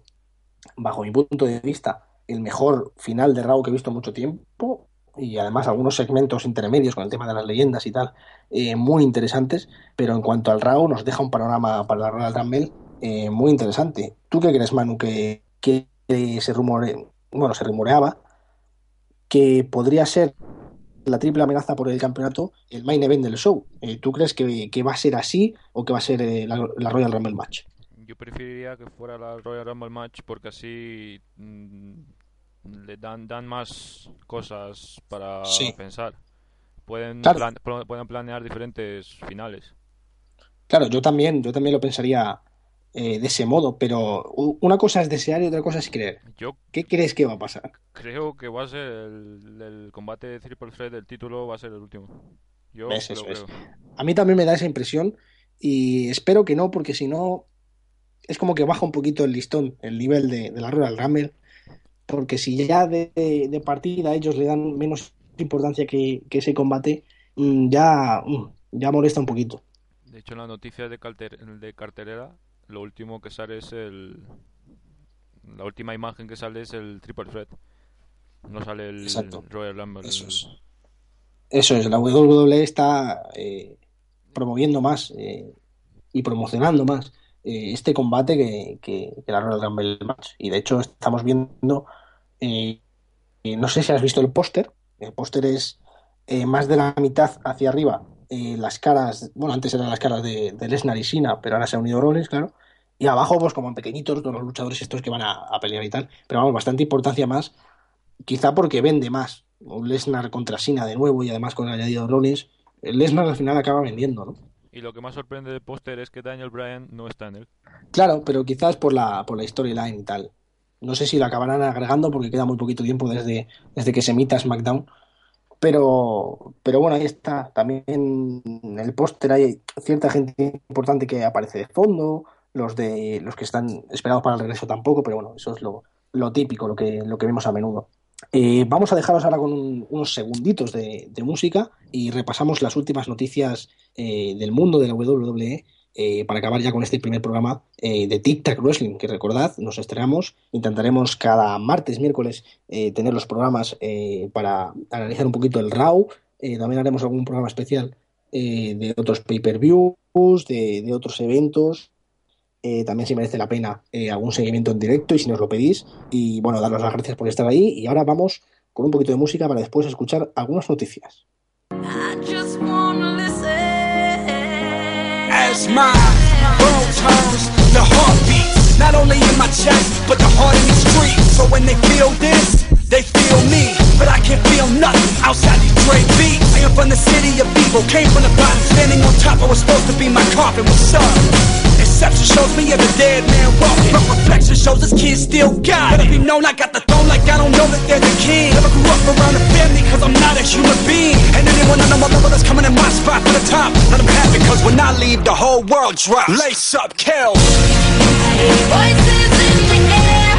bajo mi punto de vista, el mejor final de Raw que he visto en mucho tiempo. Y además algunos segmentos intermedios con el tema de las leyendas y tal, eh, muy interesantes. Pero en cuanto al Raw, nos deja un panorama para la Royal Rumble eh, muy interesante. ¿Tú qué crees, Manu, que, que se rumore, bueno, se rumoreaba que podría ser la triple amenaza por el campeonato el main event del show. Eh, ¿Tú crees que, que va a ser así o que va a ser eh, la, la Royal Rumble match? Yo preferiría que fuera la Royal Rumble match porque así mm, le dan, dan más cosas para Sí. pensar. Pueden, Claro. plan- pl- pueden planear diferentes finales. Claro, yo también, yo también lo pensaría eh, de ese modo, pero una cosa es desear y otra cosa es creer. Yo ¿Qué crees que va a pasar? creo que va a ser el, el combate de Triple Threat del título va a ser el último. Yo Eso es. creo. A mí también me da esa impresión y espero que no, porque si no, es como que baja un poquito el listón, el nivel de, de la Royal Rumble, porque si ya de, de- de partida ellos le dan menos importancia que, que ese combate, mm, ya, mm, ya molesta un poquito. De hecho, en la noticia de, carter- de cartelera, lo último que sale es el. La última imagen que sale es el Triple Threat. No sale el Exacto. Royal Rumble. Eso es. Eso es, la WWE está eh, promoviendo más eh, y promocionando más eh, este combate que, que, que la Royal Rumble Match. Y de hecho estamos viendo, eh, eh, no sé si has visto el póster, el póster es eh, más de la mitad hacia arriba, eh, las caras, bueno, antes eran las caras de, de Lesnar y Sina, pero ahora se ha unido Rollins, claro. Y abajo, pues como en pequeñitos, todos los luchadores estos que van a, a pelear y tal. Pero vamos, bastante importancia más quizá porque vende más. Lesnar contra Sina de nuevo y además con el añadido de Rollins. Lesnar al final acaba vendiendo, ¿no? Y lo que más sorprende del póster es que Daniel Bryan no está en él. Claro, pero quizás por la, por la storyline y tal. No sé si lo acabarán agregando porque queda muy poquito tiempo desde, desde que se emita SmackDown. Pero, pero bueno, ahí está. También en el póster hay cierta gente importante que aparece de fondo. Los de los que están esperados para el regreso tampoco, pero bueno, eso es lo, lo típico, lo que, lo que vemos a menudo. Eh, vamos a dejaros ahora con un- unos segunditos de, de música y repasamos las últimas noticias eh, del mundo de la WWE eh, para acabar ya con este primer programa eh, de Tic Tac Wrestling, que recordad, nos estrenamos, intentaremos cada martes, miércoles eh, tener los programas para analizar un poquito el RAW, también haremos algún programa especial de otros pay-per-views, de, otros eventos, también si merece la pena algún seguimiento en directo y si nos lo pedís. Y bueno, daros las gracias por estar ahí. Y ahora vamos con un poquito de música para después escuchar algunas noticias. I just listen. As my bones hums, the heartbeat, not only in my chest, but the heart in the street. So when they feel this, they feel me. but I can't feel nothing outside these Dre beats. I am from the city of evil, came from the bottom, standing on top. I was supposed to be my coffin. What's up? Exception shows me as a dead man walking. But reflection shows this kid still got it. Let it be known I got the throne like I don't know that they're the king. Never grew up around a family cause I'm not a human being. And anyone know my level that's coming in my spot for the top. Let them have it cause when I leave the whole world drops. Lace up, kill. Voices in the air,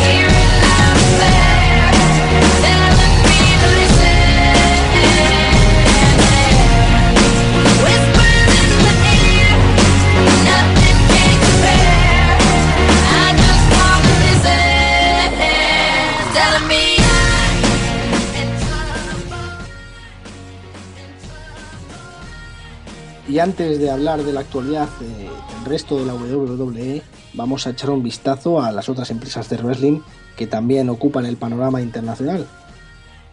hear it loud Y antes de hablar de la actualidad eh, del resto de la WWE, vamos a echar un vistazo a las otras empresas de wrestling que también ocupan el panorama internacional.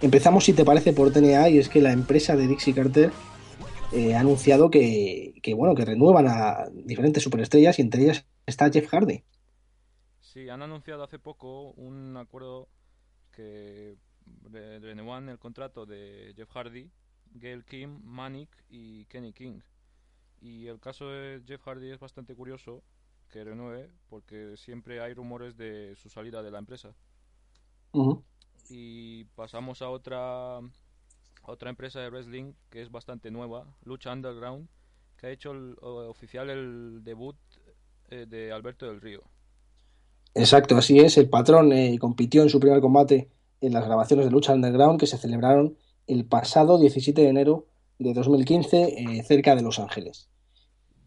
Empezamos, si te parece, por TNA y es que la empresa de Dixie Carter eh, ha anunciado que, bueno, que renuevan a diferentes superestrellas y entre ellas está Jeff Hardy. Sí, han anunciado hace poco un acuerdo que re- renuevan el contrato de Jeff Hardy, Gail Kim, Manic y Kenny King. Y el caso de Jeff Hardy es bastante curioso que renueve porque siempre hay rumores de su salida de la empresa. Y pasamos a otra a otra empresa de wrestling que es bastante nueva, Lucha Underground, que ha hecho el- oficial el debut eh, de Alberto del Río. Exacto, así es. El patrón eh, compitió en su primer combate en las grabaciones de Lucha Underground que se celebraron el pasado 17 de enero de 2015 eh, cerca de Los Ángeles.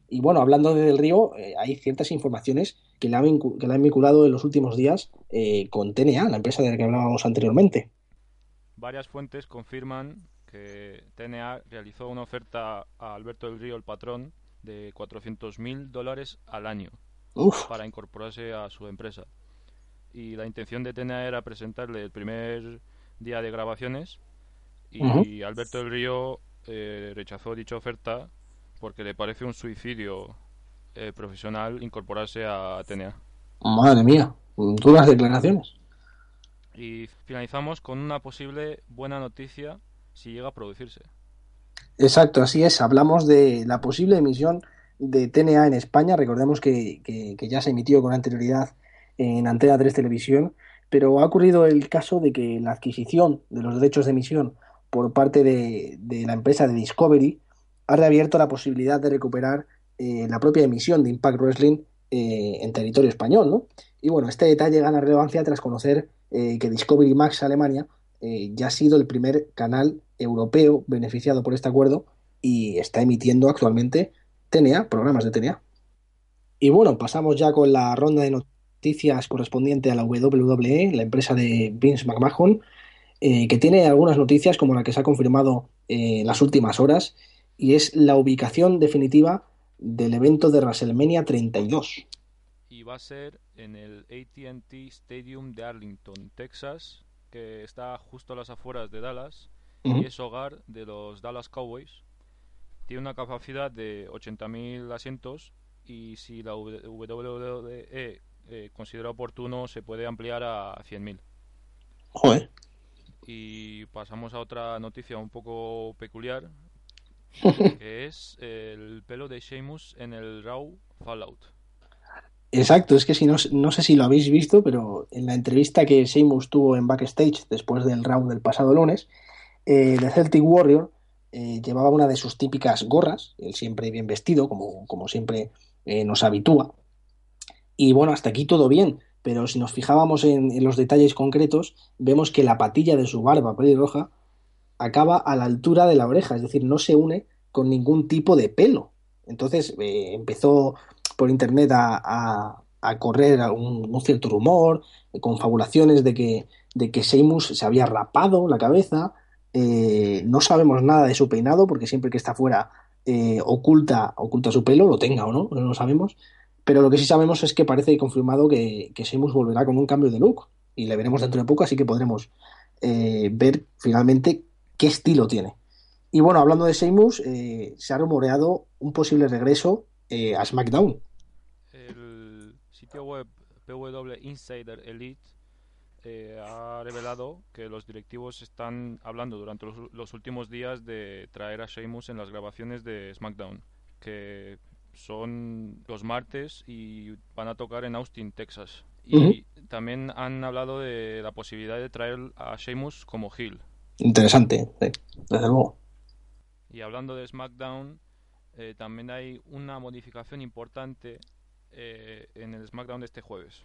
Y bueno, hablando de Del Río, eh, hay ciertas informaciones que le han, que le han vinculado en los últimos días eh, con TNA, la empresa de la que hablábamos anteriormente. Varias fuentes confirman que TNA realizó una oferta a Alberto del Río, el patrón, de 400.000 dólares al año Uf, para incorporarse a su empresa. Y la intención de TNA era presentarle el primer día de grabaciones y. Alberto del Río eh, rechazó dicha oferta porque le parece un suicidio eh, profesional incorporarse a TNA. madre mía, duras declaraciones. Y finalizamos con una posible buena noticia si llega a producirse. Exacto, así es. Hablamos de la posible emisión de TNA en España. Recordemos que, que- que ya se emitió con anterioridad en Antena 3 Televisión, pero ha ocurrido el caso de que la adquisición de los derechos de emisión por parte de, la empresa de Discovery ha reabierto la posibilidad de recuperar eh, la propia emisión de Impact Wrestling eh, en territorio español, ¿no? Y bueno, este detalle gana relevancia tras conocer eh, que Discovery Max Alemania ya ha sido el primer canal europeo beneficiado por este acuerdo y está emitiendo actualmente TNA, programas de TNA. Y bueno, pasamos ya con la ronda de noticias correspondiente a la WWE, la empresa de Vince McMahon, eh, que tiene algunas noticias como la que se ha confirmado eh, en las últimas horas, y es la ubicación definitiva del evento de WrestleMania 32. y va a ser en el ATT Stadium de Arlington, Texas, que está justo a las afueras de Dallas y es hogar de los Dallas Cowboys. Tiene una capacidad de 80.000 asientos y si la WWE eh, considera oportuno se puede ampliar a 100.000. Joder. Y pasamos a otra noticia un poco peculiar, que es el pelo de Sheamus en el Raw Fallout. Exacto, es que si no, no sé si lo habéis visto, pero en la entrevista que Sheamus tuvo en backstage después del round del pasado lunes, eh, The Celtic Warrior eh, llevaba una de sus típicas gorras, él siempre bien vestido, como, como siempre eh, nos habitúa. Y bueno, hasta aquí todo bien, pero si nos fijábamos en, los detalles concretos, vemos que la patilla de su barba pelirroja acaba a la altura de la oreja, es decir, no se une con ningún tipo de pelo. Entonces eh, empezó por internet a, correr un, cierto rumor, eh, confabulaciones de que, de que Sheamus se había rapado la cabeza. Eh, no sabemos nada de su peinado, porque siempre que está fuera oculta, oculta su pelo, lo tenga o no, no lo sabemos. Pero lo que sí sabemos es que parece confirmado que, que volverá con un cambio de look. Y le veremos dentro de poco, así que podremos eh, ver finalmente qué estilo tiene. Y bueno, hablando de Sheamus, eh, se ha rumoreado un posible regreso eh, a SmackDown. El sitio web PW Insider Elite ha revelado que los directivos están hablando durante los, los últimos días de traer a Sheamus en las grabaciones de SmackDown, que son los martes y van a tocar en Austin, Texas. Y también han hablado de la posibilidad de traer a Sheamus como heel. Interesante, sí, desde luego. Y hablando de SmackDown, eh, también hay una modificación importante eh, en el SmackDown de este jueves.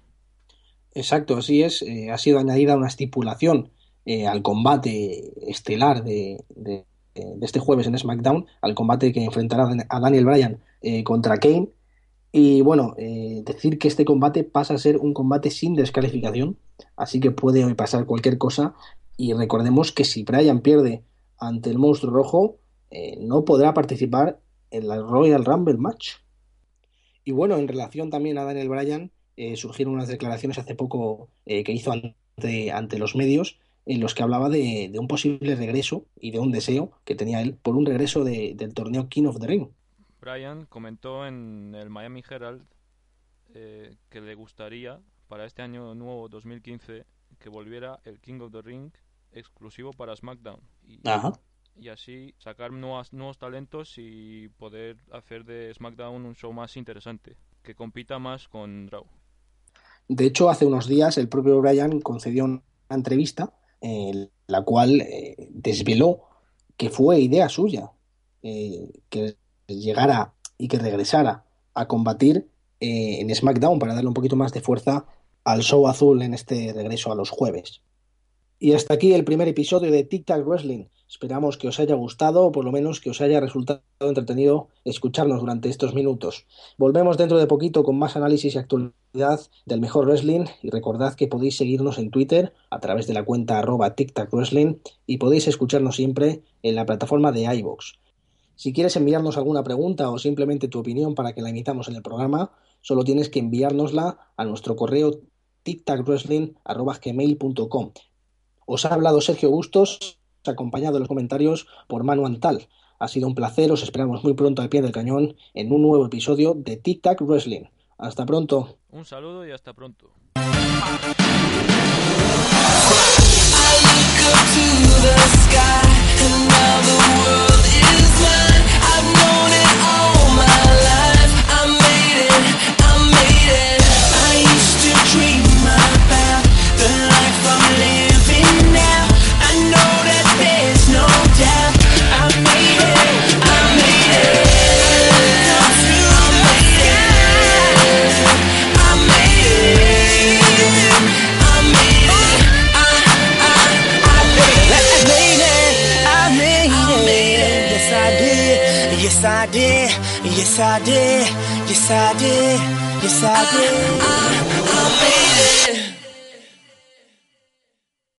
Exacto, así es. Eh, ha sido añadida una estipulación eh, al combate estelar de, de- de este jueves en SmackDown, al combate que enfrentará a Daniel Bryan eh, contra Kane. Y bueno, eh, decir que este combate pasa a ser un combate sin descalificación, así que puede pasar cualquier cosa. Y recordemos que si Bryan pierde ante el monstruo rojo, eh, no podrá participar en la Royal Rumble match. Y bueno, en relación también a Daniel Bryan, surgieron unas declaraciones hace poco que hizo ante, ante los medios en los que hablaba de, un posible regreso y de un deseo que tenía él por un regreso de- del torneo King of the Ring. Bryan comentó en el Miami Herald eh, que le gustaría para este año nuevo 2015 que volviera el King of the Ring exclusivo para SmackDown y, Ajá. y así sacar nuevas, nuevos talentos y poder hacer de SmackDown un show más interesante, que compita más con Raw. De hecho, hace unos días el propio Bryan concedió una entrevista en la cual eh, desveló que fue idea suya eh, que llegara y que regresara a combatir eh, en SmackDown para darle un poquito más de fuerza al show azul en este regreso a los jueves. Y hasta aquí el primer episodio de Tic Tac Wrestling. Esperamos que os haya gustado o por lo menos que os haya resultado entretenido escucharnos durante estos minutos. Volvemos dentro de poquito con más análisis y actualidad del mejor wrestling y recordad que podéis seguirnos en Twitter a través de la cuenta arroba Tic Tac Wrestling y podéis escucharnos siempre en la plataforma de iVoox. Si quieres enviarnos alguna pregunta o simplemente tu opinión para que la emitamos en el programa, solo tienes que enviárnosla a nuestro correo tictacwrestling.com. Os ha hablado Sergio Bustos, acompañado en los comentarios por Manu Antal. Ha sido un placer, os esperamos muy pronto al pie del cañón en un nuevo episodio de Tic Tac Wrestling. Hasta pronto. Un saludo y hasta pronto. Yes, I did. Yes, I did. I, I made it.